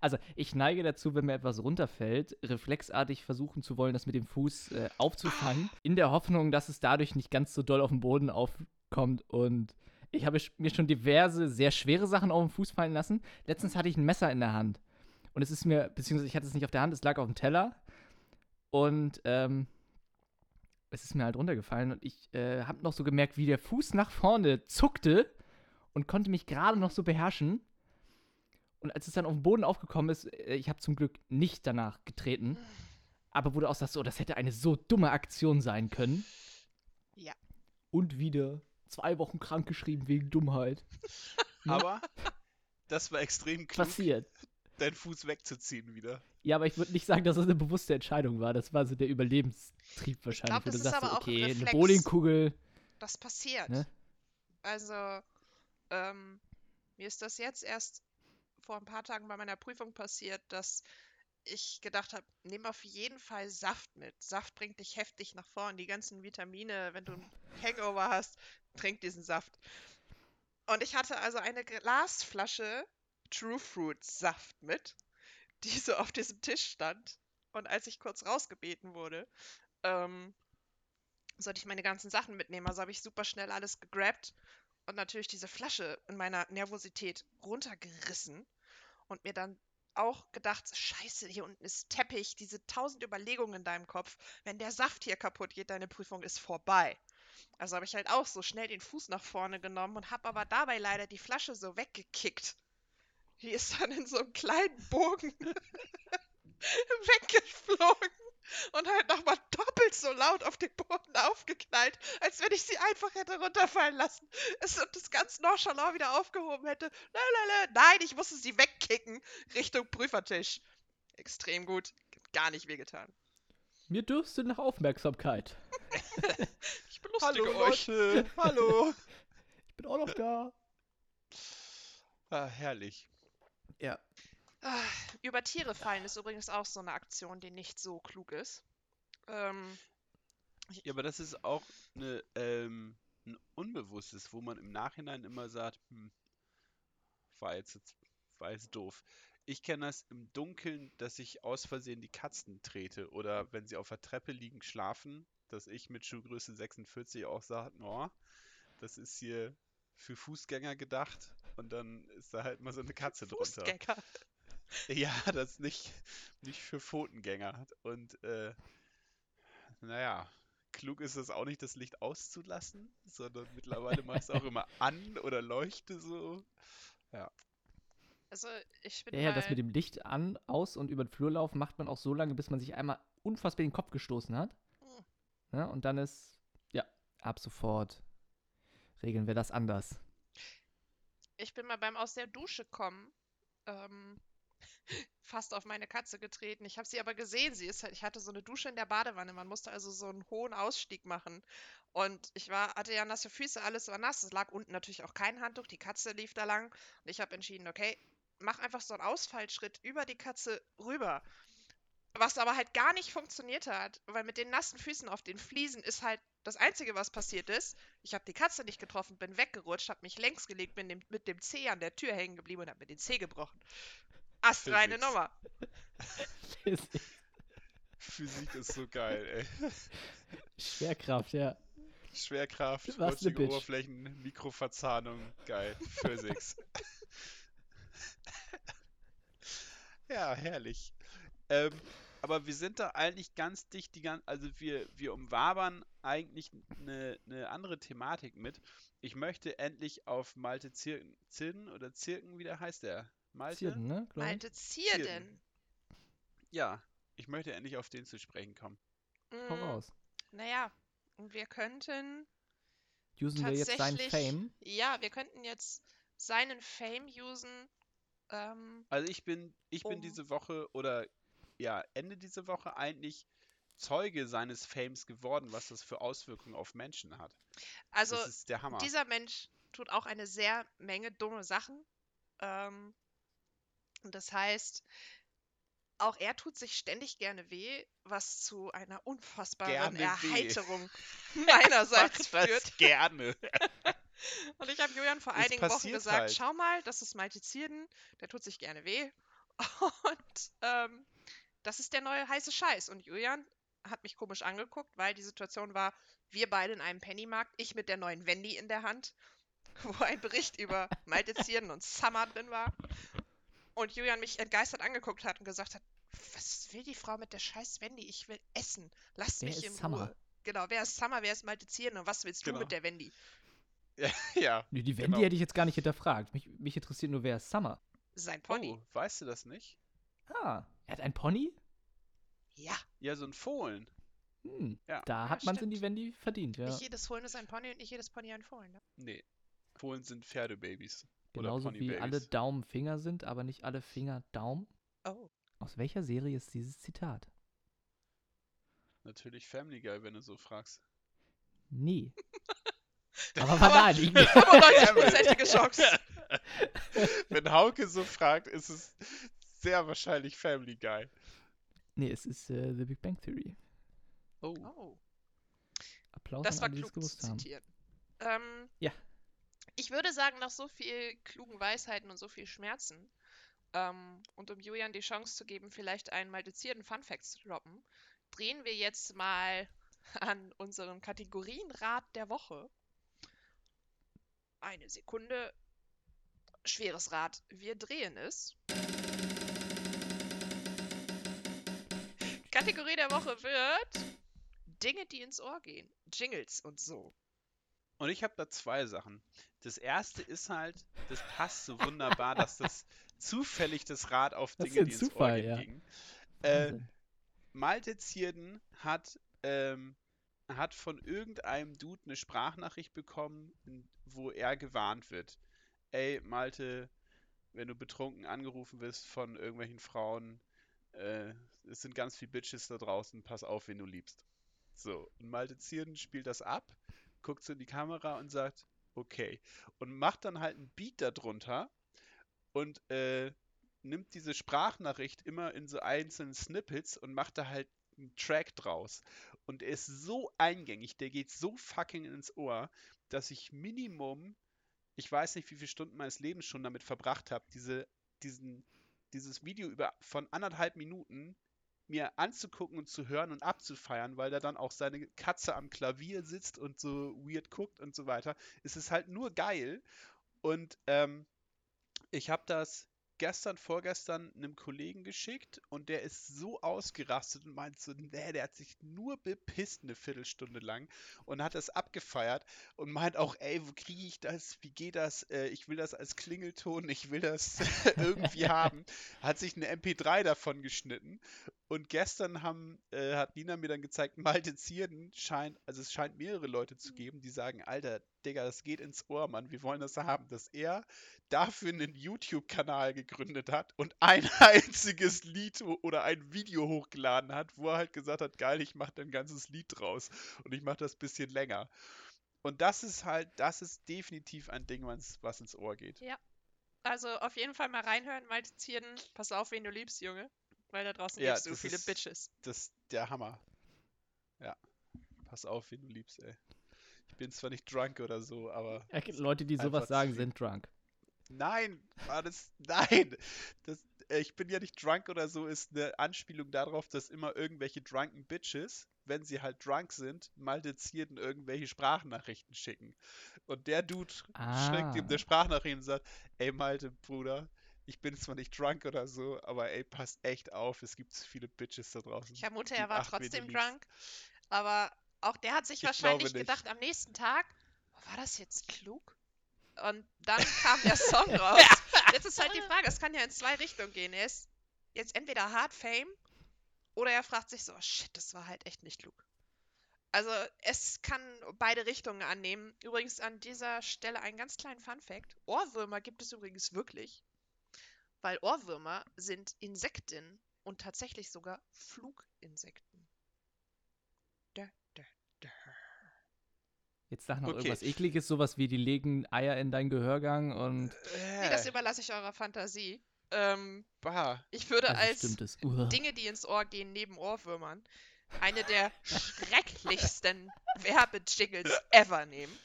Also, ich neige dazu, wenn mir etwas runterfällt, reflexartig versuchen zu wollen, das mit dem Fuß äh, aufzufangen, in der Hoffnung, dass es dadurch nicht ganz so doll auf den Boden aufkommt. Und ich habe mir schon diverse, sehr schwere Sachen auf den Fuß fallen lassen. Letztens hatte ich ein Messer in der Hand. Und es ist mir, beziehungsweise ich hatte es nicht auf der Hand, es lag auf dem Teller. Und ähm, es ist mir halt runtergefallen. Und ich äh, habe noch so gemerkt, wie der Fuß nach vorne zuckte und konnte mich gerade noch so beherrschen. Und als es dann auf den Boden aufgekommen ist, äh, ich habe zum Glück nicht danach getreten, aber wurde auch gesagt, so, das hätte eine so dumme Aktion sein können. Ja. Und wieder zwei Wochen krankgeschrieben wegen Dummheit. Ne? Aber das war extrem klug, Passiert. deinen Fuß wegzuziehen wieder. Ja, aber ich würde nicht sagen, dass das eine bewusste Entscheidung war. Das war so der Überlebenstrieb wahrscheinlich, glaub, wo du das ist sagst, aber auch ein okay, eine Reflex. Bowlingkugel. Das passiert. Ne? Also, ähm, mir ist das jetzt erst vor ein paar Tagen bei meiner Prüfung passiert, dass ich gedacht habe, nimm auf jeden Fall Saft mit. Saft bringt dich heftig nach vorn. Die ganzen Vitamine, wenn du ein Hangover hast, trink diesen Saft. Und ich hatte also eine Glasflasche True Fruit Saft mit, die so auf diesem Tisch stand. Und als ich kurz rausgebeten wurde, ähm, sollte ich meine ganzen Sachen mitnehmen. Also habe ich super schnell alles gegrabt und natürlich diese Flasche in meiner Nervosität runtergerissen und mir dann auch gedacht, scheiße, hier unten ist Teppich, diese tausend Überlegungen in deinem Kopf. Wenn der Saft hier kaputt geht, deine Prüfung ist vorbei. Also habe ich halt auch so schnell den Fuß nach vorne genommen und habe aber dabei leider die Flasche so weggekickt. Die ist dann in so einem kleinen Bogen weggeflogen und halt nochmal doppelt so laut auf den Boden aufgeknallt, als wenn ich sie einfach hätte runterfallen lassen. Es und das ganz nonchalant wieder aufgehoben hätte. Lalalala. Nein, ich musste sie wegkicken Richtung Prüfertisch. Extrem gut. Gar nicht wehgetan. Mir dürstet nach Aufmerksamkeit. Ich belustige Hallo euch. Leute, hallo. Ich bin auch noch da. Ah, herrlich. Über Tiere fallen ist übrigens auch so eine Aktion, die nicht so klug ist. Ähm, Ja, aber das ist auch eine, ähm, ein Unbewusstes, wo man im Nachhinein immer sagt, hm, war jetzt, war jetzt doof. Ich kenne das im Dunkeln, dass ich aus Versehen die Katzen trete oder wenn sie auf der Treppe liegen, schlafen, dass ich mit Schuhgröße 46 auch sage, oh, das ist hier für Fußgänger gedacht und dann ist da halt mal so eine Katze drunter. Ja, das nicht, nicht für Pfotengänger. Und äh, naja, klug ist es auch nicht, das Licht auszulassen, sondern mittlerweile mach ich es auch immer an oder leuchte so. Also ich bin Ja, ja, das mit dem Licht an, aus und über den Flur laufen macht man auch so lange, bis man sich einmal unfassbar in den Kopf gestoßen hat. Hm. Ne? Und dann ist, ja, ab sofort regeln wir das anders. ich bin mal beim aus der Dusche kommen ähm, fast auf meine Katze getreten. Ich habe sie aber gesehen. Sie ist halt, ich hatte so eine Dusche in der Badewanne. Man musste also so einen hohen Ausstieg machen. Und ich war, hatte ja nasse Füße, alles war nass. Es lag unten natürlich auch kein Handtuch. Die Katze lief da lang. Und ich habe entschieden, okay, mach einfach so einen Ausfallschritt über die Katze rüber. Was aber halt gar nicht funktioniert hat, weil mit den nassen Füßen auf den Fliesen ist halt das Einzige, was passiert ist. Ich habe die Katze nicht getroffen, bin weggerutscht, habe mich längs gelegt, bin dem, mit dem Zeh an der Tür hängen geblieben und habe mir den Zeh gebrochen. Astreine Physics. Nummer. Physik ist so geil, ey. Schwerkraft, ja. Schwerkraft, Bitch. Oberflächen, Mikroverzahnung, geil. Physics. ja, herrlich. Ähm, aber wir sind da eigentlich ganz dicht, die gan also wir, wir umwabern eigentlich eine, eine andere Thematik mit. Ich möchte endlich auf Malte Zirken, Zirken oder Zirken, wie der heißt der? Malte? Zierden, ne? Malte Zierden. Zierden. Ja, ich möchte endlich auf den zu sprechen kommen. Hau Mm, raus. Naja, und wir könnten, Usen wir jetzt seinen tatsächlich- Fame? ja, wir könnten jetzt seinen Fame usen. Ähm, Also ich bin, ich bin Um- diese Woche oder ja, Ende dieser Woche eigentlich Zeuge seines Fames geworden, was das für Auswirkungen auf Menschen hat. also das ist der Hammer. dieser Mensch tut auch eine sehr Menge dumme Sachen. Ähm, und das heißt, auch er tut sich ständig gerne weh, was zu einer unfassbaren Gerne weh. Erheiterung meinerseits Macht führt. gerne. Und ich habe Julian vor Es einigen Wochen gesagt, halt. schau mal, das ist Malte Zierden, der tut sich gerne weh. Und ähm, das ist der neue heiße Scheiß. Und Julian hat mich komisch angeguckt, weil die Situation war, wir beide in einem Pennymarkt, ich mit der neuen Wendy in der Hand, wo ein Bericht über Malte Zierden und Summer drin war. Und Julian mich entgeistert angeguckt hat und gesagt hat, was will die Frau mit der scheiß Wendy? Ich will essen. Lasst Wer mich ist in Summer? Ruhe. Genau, wer ist Summer, wer ist Malte Zierden und was willst du Genau. mit der Wendy? ja. Nee, die Wendy Genau. hätte ich jetzt gar nicht hinterfragt. Mich, mich interessiert nur, wer ist Summer? Sein Pony. Oh, weißt du das nicht? Ah, er hat ein Pony? Ja, Ja, so ein Fohlen. Hm, Ja. da Ja, hat man es in die. Wendy verdient, ja. nicht jedes Fohlen ist ein Pony und nicht jedes Pony ein Fohlen. Ne? Nee. Fohlen sind Pferdebabys. Genauso wie alle Ponybabys. Daumen Finger sind, aber nicht alle Finger Daumen. Oh. Aus welcher Serie ist dieses Zitat? Natürlich Family Guy, wenn du so fragst. Nie. aber war naheliegend. 95%ige Chance. wenn Hauke so fragt, ist es sehr wahrscheinlich Family Guy. nee, es ist äh, The Big Bang Theory. Oh. Oh, Applaus das an war alle, klug zu gewusst haben. zitieren. Ähm, Ja. Ich würde sagen, nach so viel klugen Weisheiten und so viel Schmerzen ähm, und um Julian die Chance zu geben, vielleicht einen maldizierten Funfact zu droppen, drehen wir jetzt mal an unserem Kategorienrad der Woche. Eine Sekunde. Schweres Rad. Wir drehen es. Kategorie der Woche wird Dinge, die ins Ohr gehen. Jingles und so. Und ich habe da zwei Sachen. Das erste ist halt, das passt so wunderbar, dass das zufällig das Rad auf Das Dinge, ein die ins Ohr Zufall, gehen, ja. ging. Äh. Malte Zierden hat, ähm, hat von irgendeinem Dude eine Sprachnachricht bekommen, wo er gewarnt wird. Ey, Malte, wenn du betrunken angerufen wirst von irgendwelchen Frauen, äh, es sind ganz viele Bitches da draußen, pass auf, wen du liebst. So, und Malte Zierden spielt das ab, guckt so in die Kamera und sagt, okay. Und macht dann halt ein Beat darunter, und äh, nimmt diese Sprachnachricht immer in so einzelnen Snippets und macht da halt einen Track draus. Und er ist so eingängig, der geht so fucking ins Ohr, dass ich Minimum, ich weiß nicht, wie viele Stunden meines Lebens schon damit verbracht habe, diese, diesen, dieses Video über von anderthalb Minuten mir anzugucken und zu hören und abzufeiern, weil da dann auch seine Katze am Klavier sitzt und so weird guckt und so weiter. Es ist halt nur geil. Und ähm, ich habe das gestern, vorgestern einem Kollegen geschickt und der ist so ausgerastet und meint so, nee, der hat sich nur bepisst eine Viertelstunde lang und hat das abgefeiert und meint auch, ey, wo kriege ich das? Wie geht das? Äh, ich will das als Klingelton, ich will das irgendwie haben. Hat sich eine MP3 davon geschnitten und gestern haben, äh, hat Nina mir dann gezeigt, Malte Zierden scheint, also es scheint mehrere Leute zu geben, die sagen, Alter, Digga, das geht ins Ohr, Mann, wir wollen das haben, dass er dafür einen YouTube-Kanal gegründet hat und ein einziges Lied oder ein Video hochgeladen hat, wo er halt gesagt hat, geil, ich mache ein ganzes Lied draus und ich mache das bisschen länger. Und das ist halt, das ist definitiv ein Ding, was ins Ohr geht. Ja. Also auf jeden Fall mal reinhören, Malte Zierden, pass auf, wen du liebst, Junge. Weil da draußen ja, gibt es so viele ist, Bitches. Das ist der Hammer. Ja. Pass auf, wen du liebst, ey. Ich bin zwar nicht drunk oder so, aber. Leute, die sowas sagen, sind drunk. Nein, war das. Nein! Das, äh, ich bin ja nicht drunk oder so, ist eine Anspielung darauf, dass immer irgendwelche drunken Bitches, wenn sie halt drunk sind, maltezierten irgendwelche Sprachnachrichten schicken. Und der Dude ah. schickt ihm eine Sprachnachricht und sagt: Ey, Malte, Bruder, ich bin zwar nicht drunk oder so, aber ey, passt echt auf, es gibt zu viele Bitches da draußen. Ich vermute, er war trotzdem drunk, aber auch der hat sich ich wahrscheinlich gedacht, am nächsten Tag, war das jetzt klug? Und dann kam der Song raus. Jetzt ist halt die Frage, es kann ja in zwei Richtungen gehen. Er ist jetzt entweder Hard Fame oder er fragt sich so, oh shit, das war halt echt nicht klug. Also es kann beide Richtungen annehmen. Übrigens an dieser Stelle einen ganz kleinen Fun Fact. Ohrwürmer gibt es übrigens wirklich. Weil Ohrwürmer sind Insekten und tatsächlich sogar Fluginsekten. Jetzt sag noch okay. irgendwas ekliges, sowas wie die legen Eier in dein Gehörgang und. Äh. Nee, das überlasse ich eurer Fantasie. Ähm, bah. Ich würde also als Dinge, die ins Ohr gehen, neben Ohrwürmern, eine der schrecklichsten Werbejingles ever nehmen.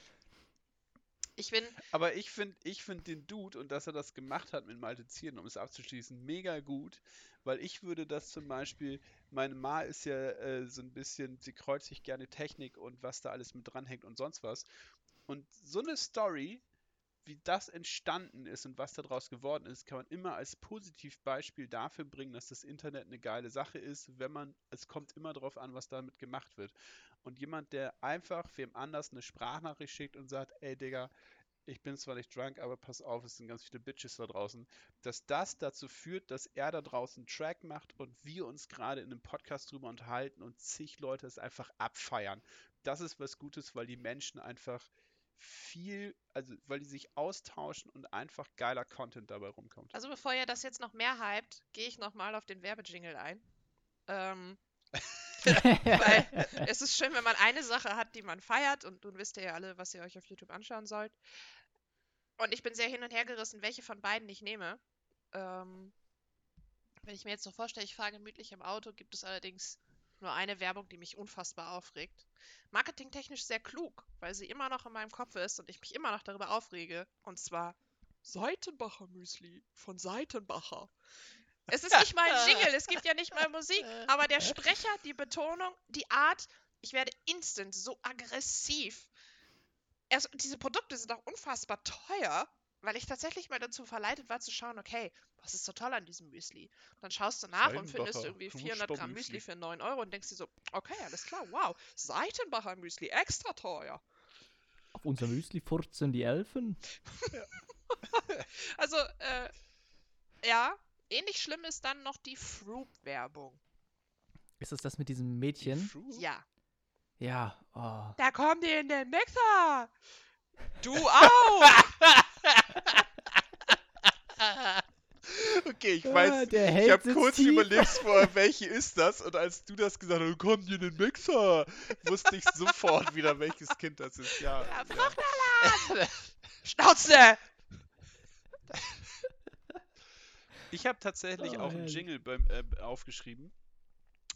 Ich bin. Aber ich finde ich find den Dude und dass er das gemacht hat mit Malte Zieren, um es abzuschließen, mega gut, weil ich würde das zum Beispiel, meine Ma ist ja äh, so ein bisschen, sie kreuzt sich gerne Technik und was da alles mit dranhängt und sonst was. Und so eine Story, wie das entstanden ist und was daraus geworden ist, kann man immer als Positivbeispiel dafür bringen, dass das Internet eine geile Sache ist, wenn man, es kommt immer darauf an, was damit gemacht wird. Und jemand, der einfach wem anders eine Sprachnachricht schickt und sagt, ey Digga, ich bin zwar nicht drunk, aber pass auf, es sind ganz viele Bitches da draußen, dass das dazu führt, dass er da draußen Track macht und wir uns gerade in einem Podcast drüber unterhalten und zig Leute es einfach abfeiern. Das ist was Gutes, weil die Menschen einfach viel, also weil die sich austauschen und einfach geiler Content dabei rumkommt. Also bevor ihr das jetzt noch mehr hypt, gehe ich nochmal auf den Werbejingle ein. Ähm, weil es ist schön, wenn man eine Sache hat, die man feiert und nun wisst ihr ja alle, was ihr euch auf YouTube anschauen sollt. Und ich bin sehr hin und her gerissen, welche von beiden ich nehme. Ähm, wenn ich mir jetzt so vorstelle, ich fahre gemütlich im Auto, gibt es allerdings nur eine Werbung, die mich unfassbar aufregt. Marketingtechnisch sehr klug, weil sie immer noch in meinem Kopf ist und ich mich immer noch darüber aufrege. Und zwar Seitenbacher Müsli von Seitenbacher. Es ist nicht mal ein Jingle, es gibt ja nicht mal Musik, aber der Sprecher, die Betonung, die Art, ich werde instant so aggressiv. Erst, diese Produkte sind auch unfassbar teuer, weil ich tatsächlich mal dazu verleitet war zu schauen, okay, was ist so toll an diesem Müsli? Und dann schaust du nach und findest irgendwie 400 Gramm Müsli für 9 Euro und denkst dir so, okay, alles klar, wow, Seitenbacher Müsli, extra teuer. Auf unser Müsli furzen die Elfen. also, äh, ja, ähnlich schlimm ist dann noch die Fruit-Werbung. Ist es das mit diesem Mädchen? Ja. Ja, oh. Da kommen die in den Mixer! Du auch! okay, ich weiß, ah, ich habe kurz tief. überlegt vorher, welche ist das? Und als du das gesagt hast, kommen die in den Mixer, wusste ich sofort wieder, welches Kind das ist. Ja. ja! Schnauze! Ich habe tatsächlich Oh, auch einen. Jingle beim, äh, aufgeschrieben.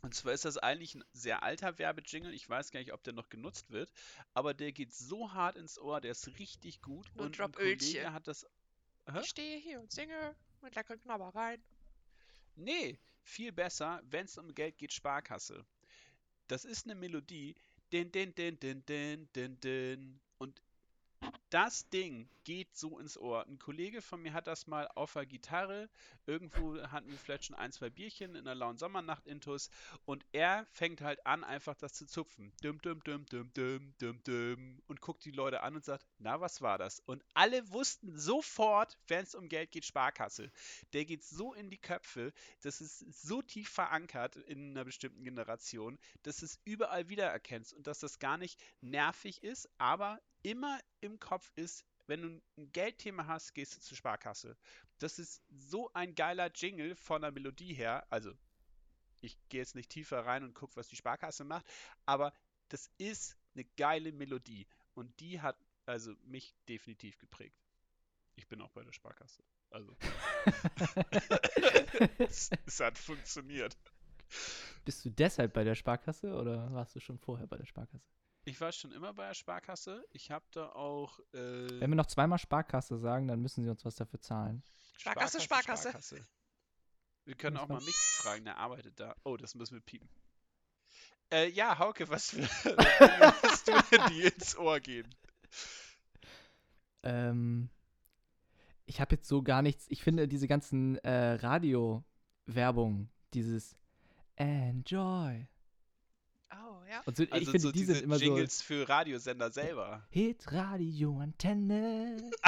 Und zwar ist das eigentlich ein sehr alter Werbejingle. Ich weiß gar nicht, ob der noch genutzt wird. Aber der geht so hart ins Ohr, der ist richtig gut. Und ein Drop Kollege Ölchen. hat das. Hä? Ich stehe hier und singe mit leckeren Knabbereien. Nee, viel besser, wenn es um Geld geht, Sparkasse. Das ist eine Melodie. Din, din, din, din, din, din, din. Und das Ding geht so ins Ohr. Ein Kollege von mir hat das mal auf der Gitarre. Irgendwo hatten wir vielleicht schon ein, zwei Bierchen in einer lauen Sommernacht intus. Und er fängt halt an, einfach das zu zupfen. Dum, dum, dum, dum, dum, dum, dum. Und guckt die Leute an und sagt, na, was war das? Und alle wussten sofort, wenn es um Geld geht, Sparkasse. Der geht so in die Köpfe, das ist so tief verankert in einer bestimmten Generation, dass es überall wiedererkennst und dass das gar nicht nervig ist, aber immer im Kopf ist, wenn du ein Geldthema hast, gehst du zur Sparkasse. Das ist so ein geiler Jingle von der Melodie her. Also, ich gehe jetzt nicht tiefer rein und gucke, was die Sparkasse macht, aber das ist eine geile Melodie und die hat also mich definitiv geprägt. Ich bin auch bei der Sparkasse. Also, es, es hat funktioniert. Bist du deshalb bei der Sparkasse oder warst du schon vorher bei der Sparkasse? Ich war schon immer bei der Sparkasse. Ich habe da auch äh, Wenn wir noch zweimal Sparkasse sagen, dann müssen sie uns was dafür zahlen. Sparkasse, Sparkasse. Wir können auch mal mich fragen, der arbeitet da. Oh, das müssen wir piepen. Äh, ja, Hauke, was hast du denn, die ins Ohr gehen? Ähm, ich habe jetzt so gar nichts. Ich finde diese ganzen äh, Radio-Werbung, dieses Enjoy. Ja. Und so, ich Also finde, so die diese sind immer Jingles für Radiosender selber. so Hit Radio Antenne.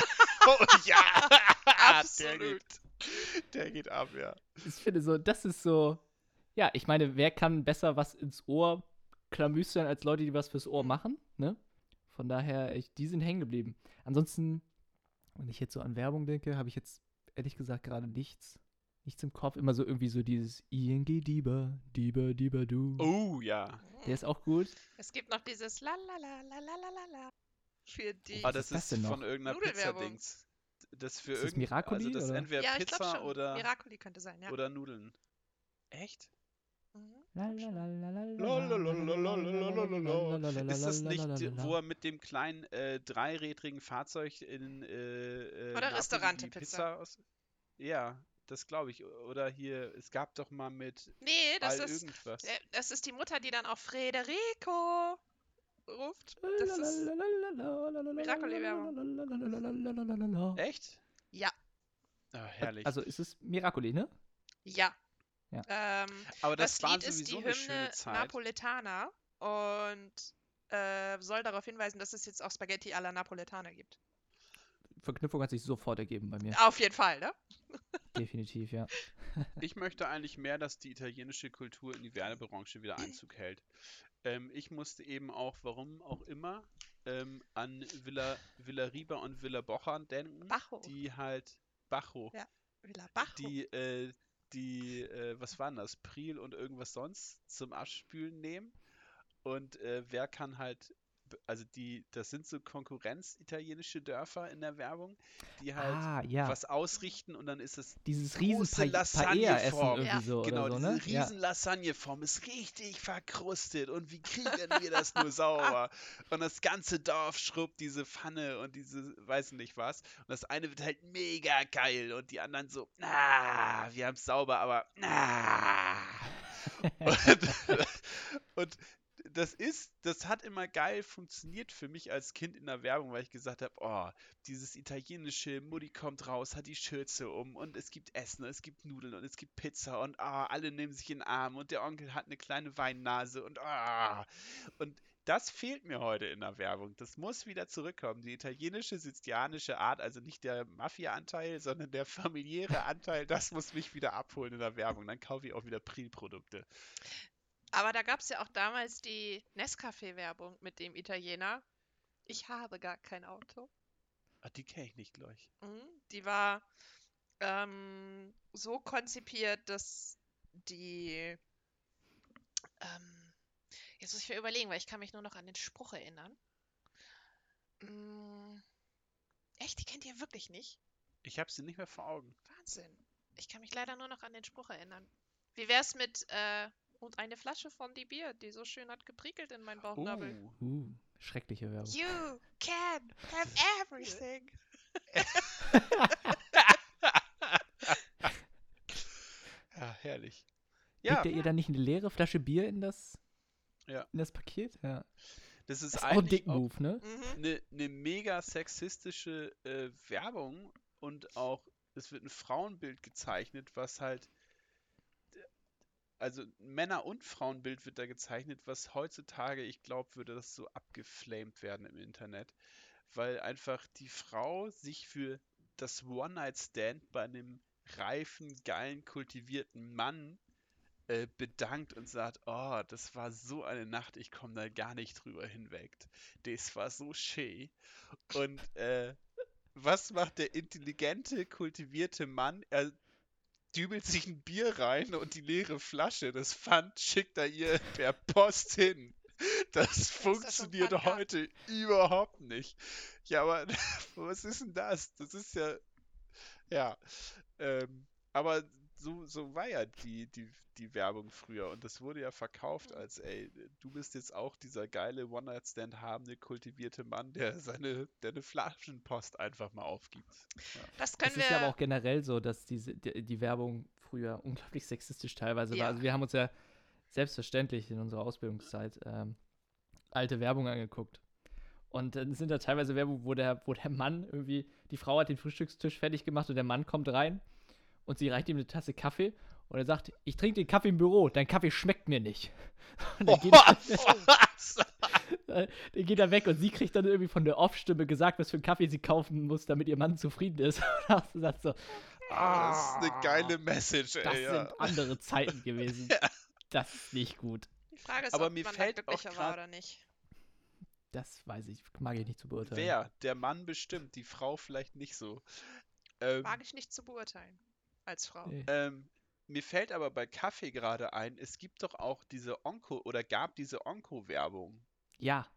Oh ja, der Absolut. geht, der geht ab, ja. Ich finde so, das ist so. Ja, ich meine, wer kann besser was ins Ohr klamüstern als Leute, die was fürs Ohr machen, ne? Von daher, ich, die sind hängen geblieben. Ansonsten, wenn ich jetzt so an Werbung denke, habe ich jetzt ehrlich gesagt gerade nichts, nichts im Kopf, immer so irgendwie so dieses ING Dieber, Dieber, Dieber, du. Oh ja. Der ist auch gut. Es gibt noch dieses La la la la la la la für die. Ah, das, ist, ist das von irgendeiner Pizza-Dings. Das für ist das Miracoli, also das oder? entweder ja, Pizza oder Miracoli könnte sein, ja. Oder Nudeln. Echt? Ist das nicht, wo er mit dem kleinen äh, dreirädrigen Fahrzeug in äh, äh, Oder Restaurante Pizza? Pizza aus? Ja, das glaube ich. Oder hier, es gab doch mal mit Nee, das all ist, irgendwas. äh, das ist die Mutter, die dann auch Frederico ruft. Das ist, Miracoli-Werbung. Echt? ja, Ah, herrlich. Also ist es Miracoli, ne? ja. Ja. Ähm, Aber das, das, war Lied ist sowieso die eine schöne Hymne Zeit. Napoletana und äh, soll darauf hinweisen, dass es jetzt auch Spaghetti alla Napoletana gibt. Verknüpfung hat sich sofort ergeben bei mir. Auf jeden Fall, ne? Definitiv, ja. Ich möchte eigentlich mehr, dass die italienische Kultur in die Werbebranche wieder Einzug hält. Ähm, ich musste eben auch, warum auch immer, ähm, an Villa, Villa Riba und Villa Bochern denken, Bajo. die halt Bajo, Ja. Villa Bajo. die, äh, die, äh, was waren das, Priel und irgendwas sonst zum Abspülen nehmen. Und äh, wer kann halt, also die, das sind so Konkurrenz-italienische Dörfer in der Werbung, die halt ah, ja. was ausrichten und dann ist es Dieses riesen Lasagneform. Ja, so Genau, so, diese ne? Ja. riesen Lasagneform ist richtig verkrustet und wie kriegen wir das nur sauber? Und das ganze Dorf schrubbt diese Pfanne und diese, weiß nicht was. Und das eine wird halt mega geil und die anderen so, na, wir haben es sauber, aber na. und, und das ist, das hat immer geil funktioniert für mich als Kind in der Werbung, weil ich gesagt habe, oh, dieses italienische Mutti kommt raus, hat die Schürze um und es gibt Essen, es gibt Nudeln und es gibt Pizza und ah, alle nehmen sich in den Arm und der Onkel hat eine kleine Weinnase und ah. Und das fehlt mir heute in der Werbung. Das muss wieder zurückkommen. Die italienische, sizilianische Art, also nicht der Mafia-Anteil, sondern der familiäre Anteil, das muss mich wieder abholen in der Werbung. Dann kaufe ich auch wieder Pril-Produkte. Aber da gab es ja auch damals die Nescafé-Werbung mit dem Italiener. Ich habe gar kein Auto. Ah, die kenne ich nicht, glaube ich. Mhm. Die war ähm, so konzipiert, dass die. Ähm, jetzt muss ich mir überlegen, weil ich kann mich nur noch an den Spruch erinnern. Mm, echt, die kennt ihr wirklich nicht? Ich habe sie nicht mehr vor Augen. Wahnsinn. Ich kann mich leider nur noch an den Spruch erinnern. Wie wär's mit äh, und eine Flasche von die Bier, die so schön hat geprickelt in meinen Bauchnabel? Uh, Uh, schreckliche Werbung. You can have everything. ja, herrlich. Ja. Ja, Legt ihr dann nicht eine leere Flasche Bier in das, Ja. in das Paket? Ja. das ist Das ist auch ein eigentlich auch Move, ne? Mhm. eine ne mega sexistische äh, Werbung und auch es wird ein Frauenbild gezeichnet, was halt also Männer- und Frauenbild wird da gezeichnet, was heutzutage, ich glaube, würde das so abgeflamed werden im Internet, weil einfach die Frau sich für das One-Night-Stand bei einem reifen, geilen, kultivierten Mann äh, bedankt und sagt, oh, das war so eine Nacht, ich komme da gar nicht drüber hinweg. Das war so schön. Und äh, was macht der intelligente, kultivierte Mann? Er dübelt sich ein Bier rein und die leere Flasche, das Pfand schickt er ihr per Post hin. Das das funktioniert gehabt? heute überhaupt nicht. Ja, aber was ist denn das? Das ist ja, ja, ähm, aber so, so war ja die, die, die Werbung früher und das wurde ja verkauft als, ey, du bist jetzt auch dieser geile One-Night-Stand habende, kultivierte Mann, der seine, der eine Flaschenpost einfach mal aufgibt. Das können Es wir. ist ja aber auch generell so, dass diese, die, die Werbung früher unglaublich sexistisch teilweise Ja. war. Also wir haben uns ja selbstverständlich in unserer Ausbildungszeit ähm, alte Werbung angeguckt. Und dann sind da teilweise Werbung, wo der, wo der Mann irgendwie, die Frau hat den Frühstückstisch fertig gemacht und der Mann kommt rein und sie reicht ihm eine Tasse Kaffee und er sagt, ich trinke den Kaffee im Büro, dein Kaffee schmeckt mir nicht. Und dann geht, was? dann geht er weg und sie kriegt dann irgendwie von der Off-Stimme gesagt, was für einen Kaffee sie kaufen muss, damit ihr Mann zufrieden ist. Und dann sagt so, Das ist eine geile Message, das ey. Ja. sind andere Zeiten gewesen. Das ist nicht gut. die Frage ist, aber ob mir man fällt glücklicher war oder nicht. Das weiß ich, mag ich nicht zu beurteilen. Wer? Der Mann bestimmt, die Frau vielleicht nicht so. Ähm, Wage ich nicht zu beurteilen. Als Frau. Nee. Ähm, mir fällt aber bei Kaffee gerade ein, es gibt doch auch diese Onko oder gab diese Onko-Werbung. Ja,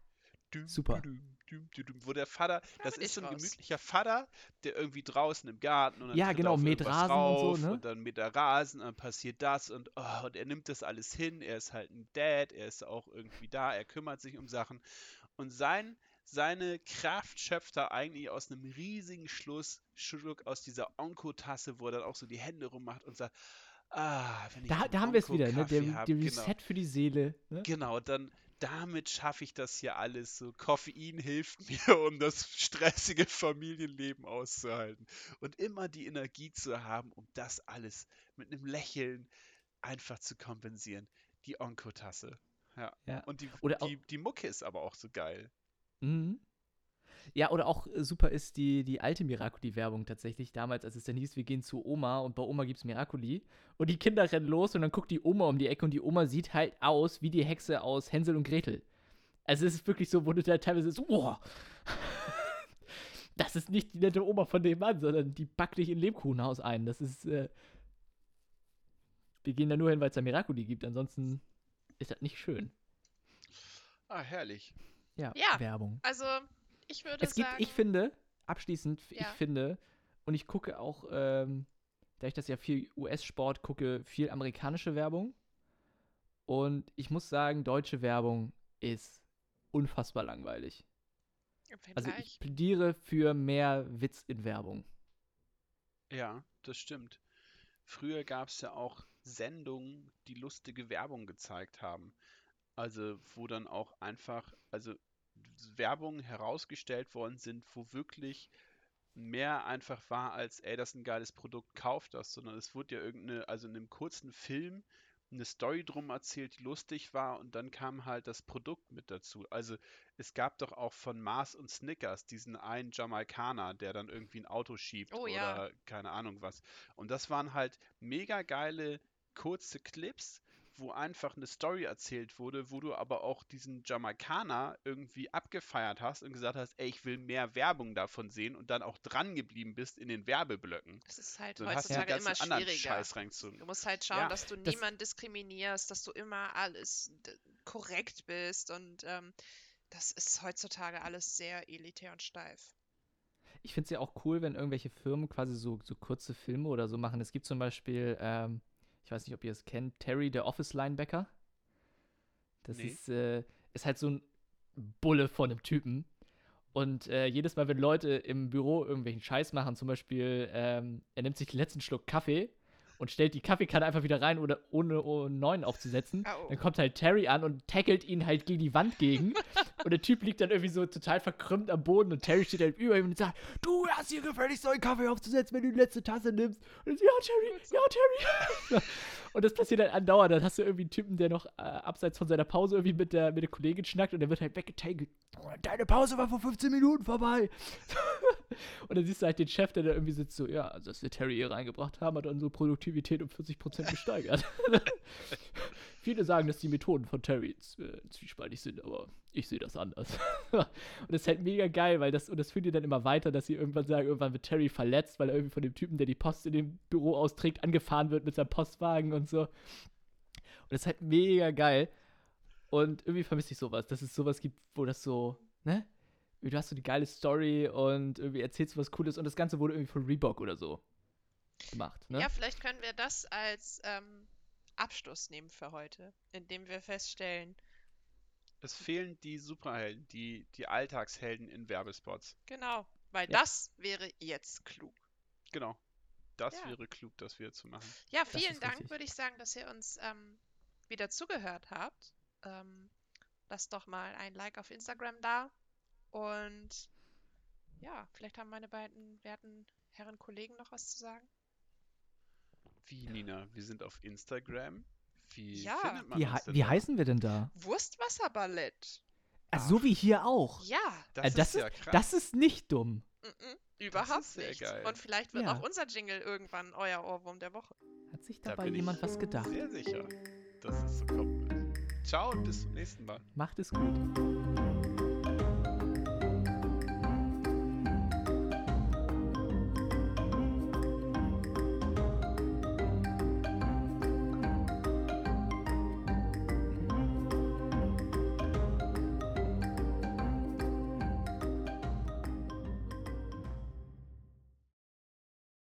Düm, Super. düm, düm, düm, düm, Wo der Vater, das bin ist so ein raus. gemütlicher Vater, der irgendwie draußen im Garten und dann Ja, genau, irgendwas Rasen und so, ne? Und dann mäht er Rasen, dann passiert das und, oh, und er nimmt das alles hin. Er ist halt ein Dad, er ist auch irgendwie da, er kümmert sich um Sachen. Und sein, seine Kraft schöpft er eigentlich aus einem riesigen Schluss, Schluck aus dieser Onko-Tasse, wo er dann auch so die Hände rummacht und sagt, ah, wenn ich da, da haben wir es wieder, ne? Der, hab, der genau. Reset für die Seele. Ne? Genau, dann damit schaffe ich das hier alles. So Koffein hilft mir, um das stressige Familienleben auszuhalten. Und immer die Energie zu haben, um das alles mit einem Lächeln einfach zu kompensieren. Die Onko-Tasse. Ja. Ja. Und die, die, die Mucke ist aber auch so geil. Mhm. Ja, oder auch äh, super ist die, die alte Miracoli-Werbung tatsächlich. Damals, als es dann hieß, wir gehen zu Oma und bei Oma gibt es Miracoli. Und die Kinder rennen los und dann guckt die Oma um die Ecke und die Oma sieht halt aus wie die Hexe aus Hänsel und Gretel. Also es ist wirklich so, wo du da teilweise so, oh, das ist nicht die nette Oma von dem Mann, sondern die packt dich in Lebkuchenhaus ein. Das ist, äh, wir gehen da nur hin, weil es da Miracoli gibt. Ansonsten ist das nicht schön. Ah, herrlich. Ja, Ja. Werbung. Also, ich würde Es gibt, sagen. ich finde, abschließend, f- ich Ja. finde, und ich gucke auch, ähm, da ich das ja viel US-Sport gucke, viel amerikanische Werbung. Und ich muss sagen, deutsche Werbung ist unfassbar langweilig. Im Also ich plädiere für mehr Witz in Werbung. Ja, das stimmt. Früher gab es ja auch Sendungen, die lustige Werbung gezeigt haben. Also, wo dann auch einfach, also Werbungen herausgestellt worden sind, wo wirklich mehr einfach war als, ey, das ist ein geiles Produkt, kauf das, sondern es wurde ja irgendeine, also in einem kurzen Film eine Story drum erzählt, die lustig war und dann kam halt das Produkt mit dazu. Also es gab doch auch von Mars und Snickers diesen einen Jamaikaner, der dann irgendwie ein Auto schiebt Oh ja. oder keine Ahnung was. Und das waren halt mega geile kurze Clips, wo einfach eine Story erzählt wurde, wo du aber auch diesen Jamaikaner irgendwie abgefeiert hast und gesagt hast, ey, ich will mehr Werbung davon sehen und dann auch dran geblieben bist in den Werbeblöcken. Das ist halt Dann hast du den heutzutage immer schwieriger. Scheiß. Du musst halt schauen, Ja, dass du das- niemanden diskriminierst, dass du immer alles korrekt bist und ähm, das ist heutzutage alles sehr elitär und steif. ich finde es ja auch cool, wenn irgendwelche Firmen quasi so, so kurze Filme oder so machen. Es gibt zum Beispiel, ähm, ich weiß nicht, ob ihr es kennt, Terry, der Office-Linebacker. Das Nee. ist, äh, ist halt so ein Bulle von einem Typen. Und äh, jedes Mal, wenn Leute im Büro irgendwelchen Scheiß machen, zum Beispiel, ähm, er nimmt sich den letzten Schluck Kaffee und stellt die Kaffeekanne einfach wieder rein, oder ohne, ohne einen neuen aufzusetzen, Au. dann kommt halt Terry an und tackelt ihn halt gegen die Wand gegen. und der Typ liegt dann irgendwie so total verkrümmt am Boden und Terry steht halt über ihm und sagt, du hast hier gefälligst neuen Kaffee aufzusetzen, wenn du die letzte Tasse nimmst. Und er so, ja, Terry, ja, Terry. und das passiert halt andauernd. Dann hast du irgendwie einen Typen, der noch äh, abseits von seiner Pause irgendwie mit der, mit der Kollegin schnackt und der wird halt weggetagelt. Deine Pause war vor 15 Minuten vorbei. und dann siehst du halt den Chef, der da irgendwie sitzt, so, ja, also dass wir Terry hier reingebracht haben, hat unsere Produktivität um 40% gesteigert. Viele sagen, dass die Methoden von Terry äh, zwiespaltig sind, aber ich sehe das anders. und das ist halt mega geil, weil das, und das führt ihr dann immer weiter, dass sie irgendwann sagen, irgendwann wird Terry verletzt, weil er irgendwie von dem Typen, der die Post in dem Büro austrägt, angefahren wird mit seinem Postwagen und so. Und das ist halt mega geil. Und irgendwie vermisse ich sowas, dass es sowas gibt, wo das so, ne? Du hast so die geile Story und irgendwie erzählst du was Cooles und das Ganze wurde irgendwie von Reebok oder so gemacht, ne? Ja, vielleicht können wir das als ähm, Abschluss nehmen für heute, indem wir feststellen, Es fehlen die Superhelden, die, die Alltagshelden in Werbespots. genau, weil Ja. das wäre jetzt klug. Genau. Das Ja. wäre klug, das wir zu machen. Ja, vielen Dank, richtig. würde ich sagen, dass ihr uns ähm, wieder zugehört habt. Ähm, lasst doch mal ein Like auf Instagram da. Und ja, vielleicht haben meine beiden werten Herren Kollegen noch was zu sagen. Wie, Nina? Wir sind auf Instagram. Wie Ja. findet man Wie, uns wie da? heißen wir denn da? Wurstwasserballett. Also so wie hier auch. Ja, Das Äh, ist das ja ist, krass. das ist nicht dumm. mm-mm, überhaupt ist sehr nicht. geil. Und vielleicht wird Ja. auch unser Jingle irgendwann euer Ohrwurm der Woche. Hat sich Da dabei bin jemand ich was gedacht? Sehr sicher, dass es so wird. Ciao und bis zum nächsten Mal. Macht es gut.